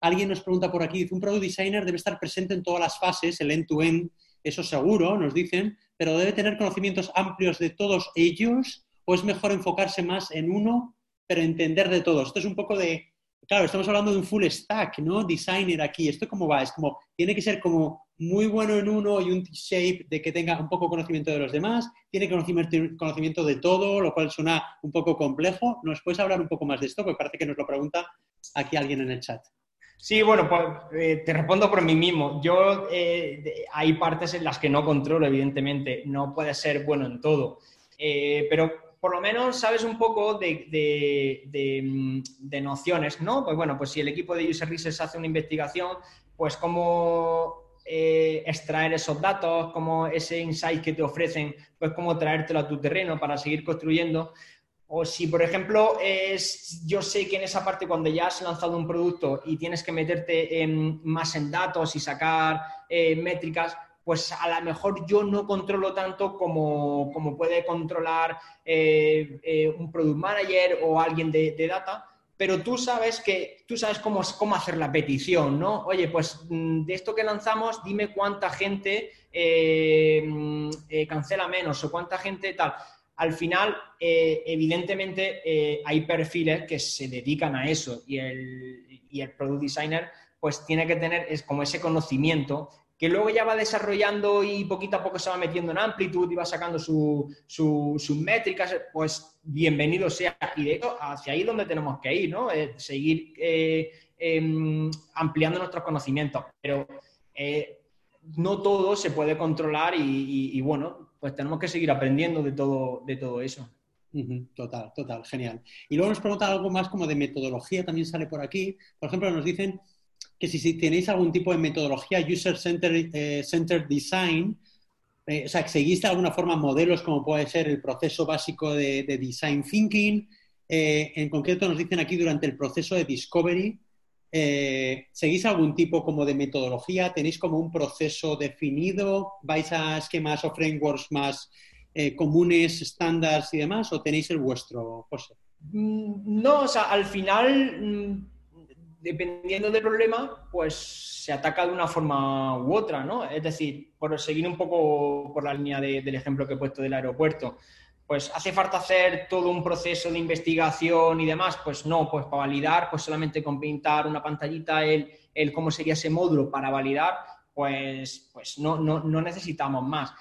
alguien nos pregunta por aquí, dice, un Product Designer debe estar presente en todas las fases, el end-to-end, end to end eso seguro, nos dicen, pero debe tener conocimientos amplios de todos ellos o es mejor enfocarse más en uno, pero entender de todos. Esto es un poco de, claro, estamos hablando de un full stack, ¿no? Designer aquí. ¿Esto cómo va? Es como, tiene que ser como muy bueno en uno y un shape de que tenga un poco conocimiento de los demás, tiene conocimiento, conocimiento de todo, lo cual suena un poco complejo. ¿Nos puedes hablar un poco más de esto? Porque parece que nos lo pregunta aquí alguien en el chat. Sí, bueno, pues eh, te respondo por mí mismo. Yo eh, hay partes en las que no controlo, evidentemente. No puede ser bueno en todo. Eh, pero por lo menos sabes un poco de, mm, de, nociones, ¿no? Pues bueno, pues si el equipo de User Research hace una investigación, pues cómo extraer esos datos, cómo ese insight que te ofrecen, pues cómo traértelo a tu terreno para seguir construyendo. O si, por ejemplo, es, yo sé que en esa parte cuando ya has lanzado un producto y tienes que meterte más en datos y sacar eh, métricas, pues a lo mejor yo no controlo tanto como, puede controlar eh, eh, un product manager o alguien de, data, pero tú sabes que tú sabes cómo, cómo hacer la petición, ¿no? Oye, pues mm, de esto que lanzamos, dime cuánta gente mm, cancela menos o cuánta gente tal. Al final, eh, evidentemente, hay perfiles que se dedican a eso y el, y el product designer pues tiene que tener es como ese conocimiento que luego ya va desarrollando y poquito a poco se va metiendo en amplitud y va sacando sus métricas, pues bienvenido sea. Y de hecho, hacia ahí es donde tenemos que ir, ¿no? seguir eh, em, ampliando nuestros conocimientos. Pero eh, no todo se puede controlar y, bueno, pues tenemos que seguir aprendiendo de todo, de todo eso. Total, total, genial. Y luego nos preguntan algo más como de metodología, también sale por aquí. Por ejemplo, nos dicen que si, tenéis algún tipo de metodología user-centered eh, design, eh, o sea, que seguís de alguna forma modelos como puede ser el proceso básico de, design thinking. Eh, en concreto nos dicen aquí durante el proceso de discovery, ¿seguís algún tipo como de metodología? ¿Tenéis como un proceso definido? ¿Vais a esquemas o frameworks más comunes, estándares y demás? ¿O tenéis el vuestro, José? Mm, no, o sea, al final mm, dependiendo del problema, pues se ataca de una forma u otra, ¿no? Es decir, por seguir un poco por la línea del ejemplo que he puesto del aeropuerto, pues hace falta hacer todo un proceso de investigación y demás, pues no, pues para validar, pues solamente con pintar una pantallita el, el cómo sería ese módulo para validar, pues, pues no, no, no necesitamos más.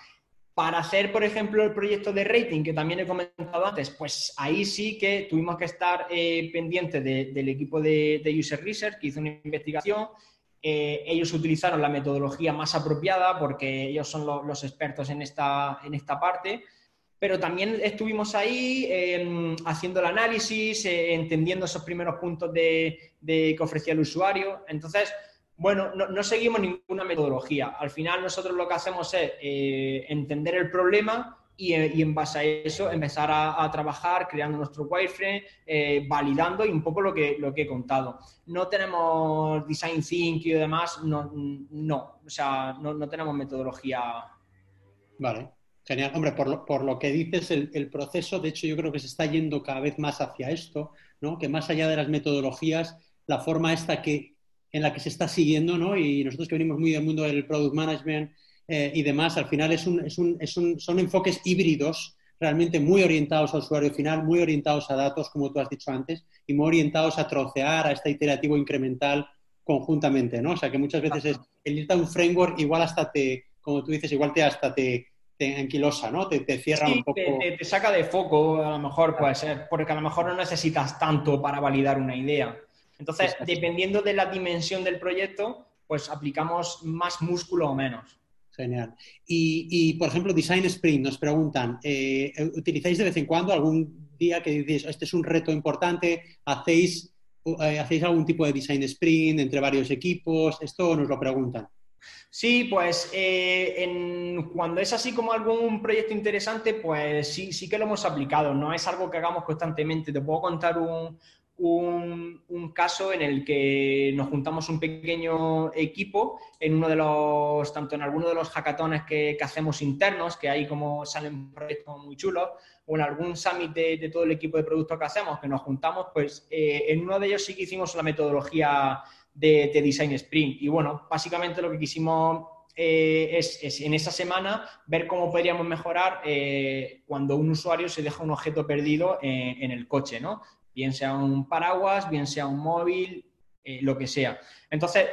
Para hacer, por ejemplo, el proyecto de rating que también he comentado antes, pues ahí sí que tuvimos que estar eh, pendientes del equipo de, User Research que hizo una investigación. Eh, ellos utilizaron la metodología más apropiada porque ellos son los expertos en esta, en esta parte, pero también estuvimos ahí em, haciendo el análisis, eh, entendiendo esos primeros puntos de, que ofrecía el usuario. Entonces, bueno, no, seguimos ninguna metodología. Al final nosotros lo que hacemos es eh, entender el problema y, en base a eso empezar a, trabajar creando nuestro wireframe, eh, validando y un poco lo que, lo que he contado. No tenemos design thinking y demás, no, no o sea, no, tenemos metodología. Vale, genial. Hombre, por lo, por lo que dices, el, el, proceso, de hecho, yo creo que se está yendo cada vez más hacia esto, ¿no? Que más allá de las metodologías, la forma esta que, en la que se está siguiendo, ¿no? Y nosotros que venimos muy del mundo del product management eh, y demás, al final es un, es un, es un, son enfoques híbridos realmente muy orientados al usuario final, muy orientados a datos, como tú has dicho antes, y muy orientados a trocear a este iterativo incremental conjuntamente, ¿no? O sea, que muchas veces es, el irte a un framework igual hasta te, como tú dices, igual te hasta te, te anquilosa, ¿no? Te, te cierra un poco. Te, te, saca de foco, a lo mejor puede ser, porque a lo mejor no necesitas tanto para validar una idea. Entonces, dependiendo de la dimensión del proyecto, pues aplicamos más músculo o menos. Genial. Y, por ejemplo, Design Sprint, nos preguntan, eh, ¿utilizáis de vez en cuando algún día que dices, este es un reto importante, hacéis, eh, ¿hacéis algún tipo de Design Sprint entre varios equipos? Esto nos lo preguntan. Sí, pues eh, cuando es así como algún proyecto interesante, pues sí, sí que lo hemos aplicado. No es algo que hagamos constantemente. Te puedo contar un, un, caso en el que nos juntamos un pequeño equipo en uno de los, tanto en alguno de los hackatones que, hacemos internos, que ahí como salen proyectos muy chulos, o en algún summit de, todo el equipo de productos que hacemos, que nos juntamos, pues eh, en uno de ellos sí que hicimos la metodología de, Design Sprint. Y bueno, básicamente lo que quisimos eh, es, en esa semana ver cómo podríamos mejorar eh, cuando un usuario se deja un objeto perdido en, el coche, ¿no? bien sea un paraguas, bien sea un móvil, eh, lo que sea. Entonces,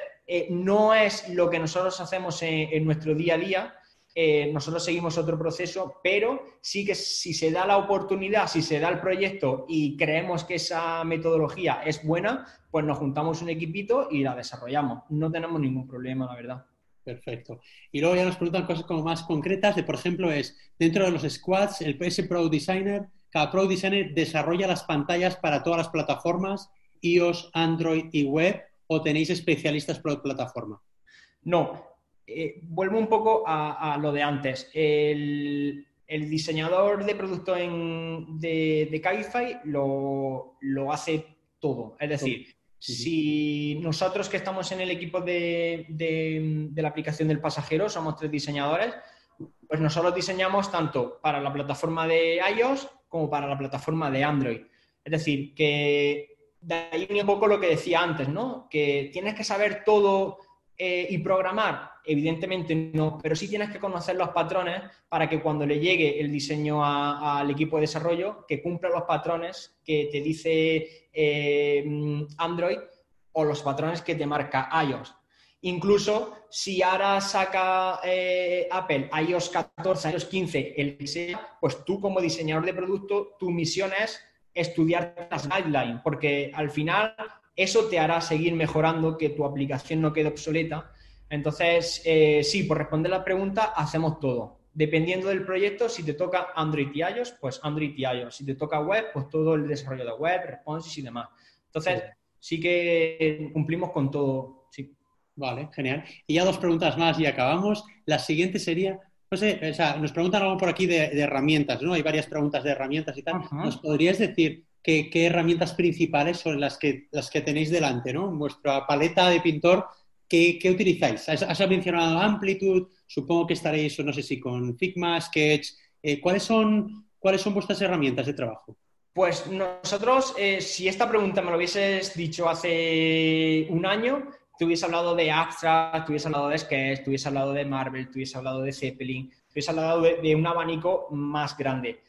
no es lo que nosotros hacemos en, nuestro día a día, eh, nosotros seguimos otro proceso, pero sí que si se da la oportunidad, si se da el proyecto y creemos que esa metodología es buena, pues nos juntamos un equipito y la desarrollamos. No tenemos ningún problema, la verdad. Perfecto. Y luego ya nos preguntan cosas como más concretas, de por ejemplo, es dentro de los squads, el PS Pro Designer cada Pro Designer desarrolla las pantallas para todas las plataformas, iOS, Android y web, o tenéis especialistas por plataforma? No, eh, vuelvo un poco a, lo de antes. El, diseñador de producto de, de Cabify lo, hace todo. Es decir, si nosotros que estamos en el equipo de, de, la aplicación del pasajero somos tres diseñadores, pues nosotros diseñamos tanto para la plataforma de iOS como para la plataforma de Android. Es decir, que de ahí viene un poco lo que decía antes, ¿no? Que tienes que saber todo eh, y programar, evidentemente no, pero sí tienes que conocer los patrones para que cuando le llegue el diseño al equipo de desarrollo, que cumpla los patrones que te dice eh, Android o los patrones que te marca iOS. Incluso si ahora saca eh, Apple iOS 14, iOS 15, el que sea, pues tú como diseñador de producto, tu misión es estudiar las guidelines, porque al final eso te hará seguir mejorando, que tu aplicación no quede obsoleta. Entonces, eh, sí, por responder la pregunta, hacemos todo. Dependiendo del proyecto, si te toca Android y iOS, pues Android y iOS. Si te toca web, pues todo el desarrollo de web, responses y demás. Entonces, sí, que cumplimos con todo. Sí. Vale, genial. Y ya dos preguntas más y acabamos. La siguiente sería, no sé, o sea, nos preguntan algo por aquí de, herramientas, ¿no? Hay varias preguntas de herramientas y tal. ¿Nos podrías decir qué, herramientas principales son las que, las que tenéis delante, ¿no? En vuestra paleta de pintor, ¿qué, utilizáis? Has, mencionado Amplitude, supongo que estaréis, no sé si con Figma, Sketch. Eh, ¿cuáles, son, ¿Cuáles son vuestras herramientas de trabajo? Pues nosotros, eh, si esta pregunta me lo hubieses dicho hace un año, te hubiese hablado de Abstract, te hubiese hablado de Sketch, te hubiese hablado de Marvel, te hubiese hablado de Zeppelin, te hubiese hablado de, un abanico más grande.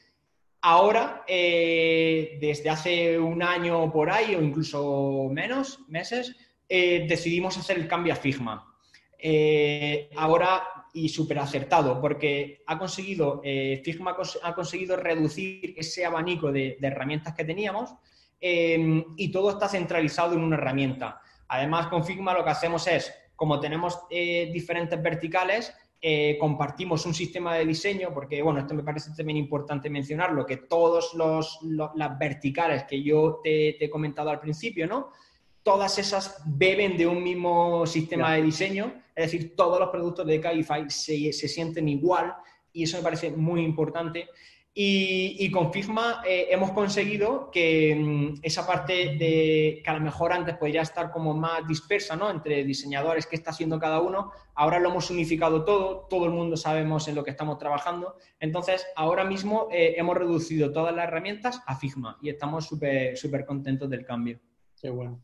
Ahora, eh, desde hace un año por ahí, o incluso menos meses, eh, decidimos hacer el cambio a Figma. Eh, ahora, y súper acertado, porque ha conseguido, Figma ha conseguido reducir ese abanico de herramientas que teníamos y todo está centralizado en una herramienta. Además, con Figma lo que hacemos es, como tenemos eh, diferentes verticales, eh, compartimos un sistema de diseño, porque, bueno, esto me parece también importante mencionarlo, que todas las verticales que yo te, he comentado al principio, ¿no? Todas esas beben de un mismo sistema de diseño, es decir, todos los productos de Cabify se, se sienten igual y eso me parece muy importante. Y, con Figma eh, hemos conseguido que mm, esa parte de que a lo mejor antes podría estar como más dispersa, ¿no? Entre diseñadores, qué está haciendo cada uno, ahora lo hemos unificado todo, todo el mundo sabemos en lo que estamos trabajando. Entonces, ahora mismo eh, hemos reducido todas las herramientas a Figma y estamos súper súper contentos del cambio. Qué bueno.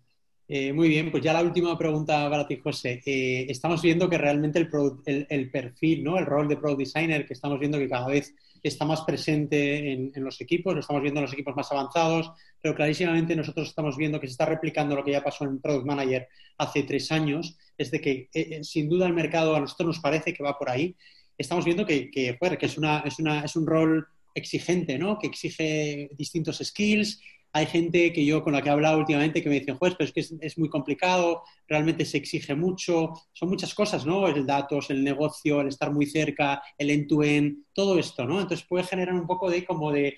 Eh, muy bien, pues ya la última pregunta para ti, José. estamos viendo que realmente el, el, perfil, ¿no? El rol de Product Designer, que estamos viendo que cada vez está más presente en, los equipos, lo estamos viendo en los equipos más avanzados, pero clarísimamente nosotros estamos viendo que se está replicando lo que ya pasó en Product Manager hace tres años, es de que eh, eh, sin duda el mercado a nosotros nos parece que va por ahí. Estamos viendo que, que, que es, una, es, una, es un rol exigente, ¿no? que exige distintos skills, hay gente que yo con la que he hablado últimamente que me dicen, juez, pero es que es, muy complicado, realmente se exige mucho, son muchas cosas, ¿no? El datos, el negocio, el estar muy cerca, el end-to-end, todo esto, ¿no? Entonces puede generar un poco de como de,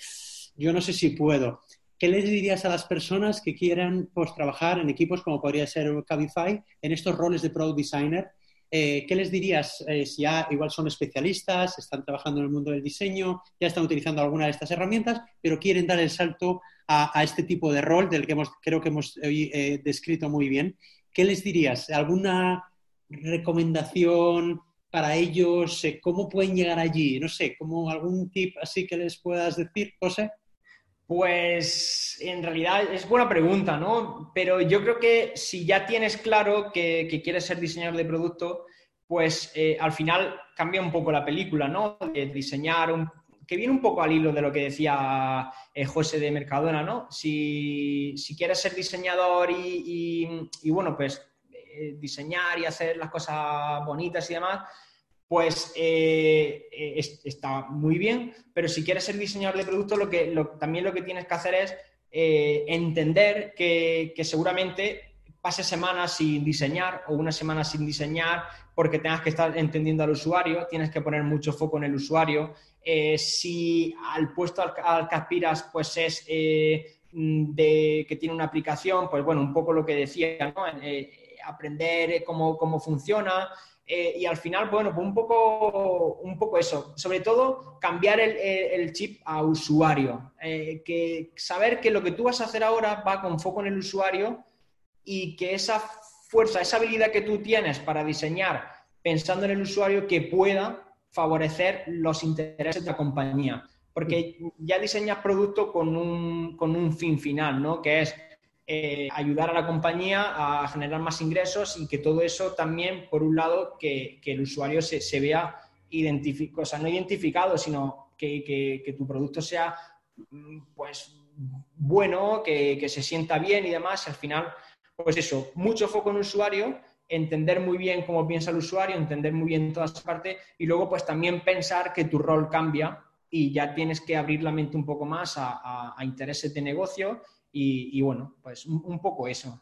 yo no sé si puedo. ¿Qué les dirías a las personas que quieran pues, trabajar en equipos como podría ser Cabify, en estos roles de Product Designer? Eh, ¿Qué les dirías eh, si ya igual son especialistas, están trabajando en el mundo del diseño, ya están utilizando alguna de estas herramientas, pero quieren dar el salto a, este tipo de rol del que hemos, creo que hemos eh, descrito muy bien. ¿Qué les dirías? ¿Alguna recomendación para ellos? ¿Cómo pueden llegar allí? No sé, ¿como algún tip así que les puedas decir, José? Pues en realidad es buena pregunta, ¿no? Pero yo creo que si ya tienes claro que, quieres ser diseñador de producto, pues eh, al final cambia un poco la película, ¿no? De diseñar un, que viene un poco al hilo de lo que decía eh, José de Mercadona, ¿no? Si, quieres ser diseñador y, bueno, pues eh, diseñar y hacer las cosas bonitas y demás, pues eh, está muy bien, pero si quieres ser diseñador de producto, también lo que tienes que hacer es entender que, seguramente pases semanas sin diseñar o una semana sin diseñar porque tengas que estar entendiendo al usuario, tienes que poner mucho foco en el usuario eh, si al puesto al, que aspiras pues es eh, de, que tiene una aplicación, pues bueno, un poco lo que decía, ¿no? Eh, aprender cómo, cómo funciona, y al final, bueno, pues un poco, un poco eso. Sobre todo, cambiar el, el chip a usuario. que saber que lo que tú vas a hacer ahora va con foco en el usuario y que esa fuerza, esa habilidad que tú tienes para diseñar pensando en el usuario, que pueda favorecer los intereses de la compañía. Porque ya diseñas producto con un, fin final, ¿no? Que es eh, ayudar a la compañía a generar más ingresos y que todo eso también, por un lado, que, el usuario se, vea identificado, o sea, no identificado, sino que, tu producto sea mm, pues bueno, que, se sienta bien y demás, al final, pues eso, mucho foco en usuario, entender muy bien cómo piensa el usuario, entender muy bien todas partes y luego pues también pensar que tu rol cambia y ya tienes que abrir la mente un poco más a intereses de negocio y, bueno, pues un, poco eso.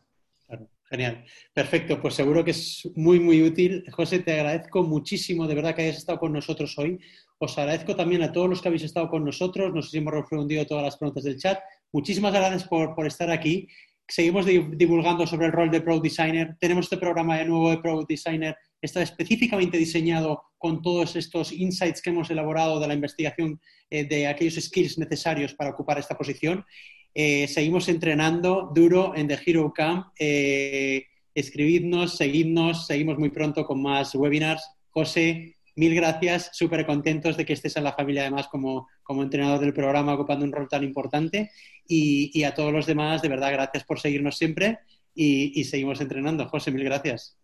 genial. Perfecto, pues seguro que es muy, muy útil. José, te agradezco muchísimo, de verdad, que hayas estado con nosotros hoy. Os agradezco también a todos los que habéis estado con nosotros. Nos hemos respondido todas las preguntas del chat. Muchísimas gracias por, por estar aquí. Seguimos divulgando sobre el rol de Product Designer. Tenemos este programa de nuevo de Product Designer. Está específicamente diseñado con todos estos insights que hemos elaborado de la investigación eh, de aquellos skills necesarios para ocupar esta posición. Eh, seguimos entrenando duro en The Hero Camp. Eh, escribidnos, seguidnos, seguimos muy pronto con más webinars. José, mil gracias, súper contentos de que estés en la familia además como, como entrenador del programa ocupando un rol tan importante. Y, a todos los demás, de verdad, gracias por seguirnos siempre y, y seguimos entrenando. José, mil gracias.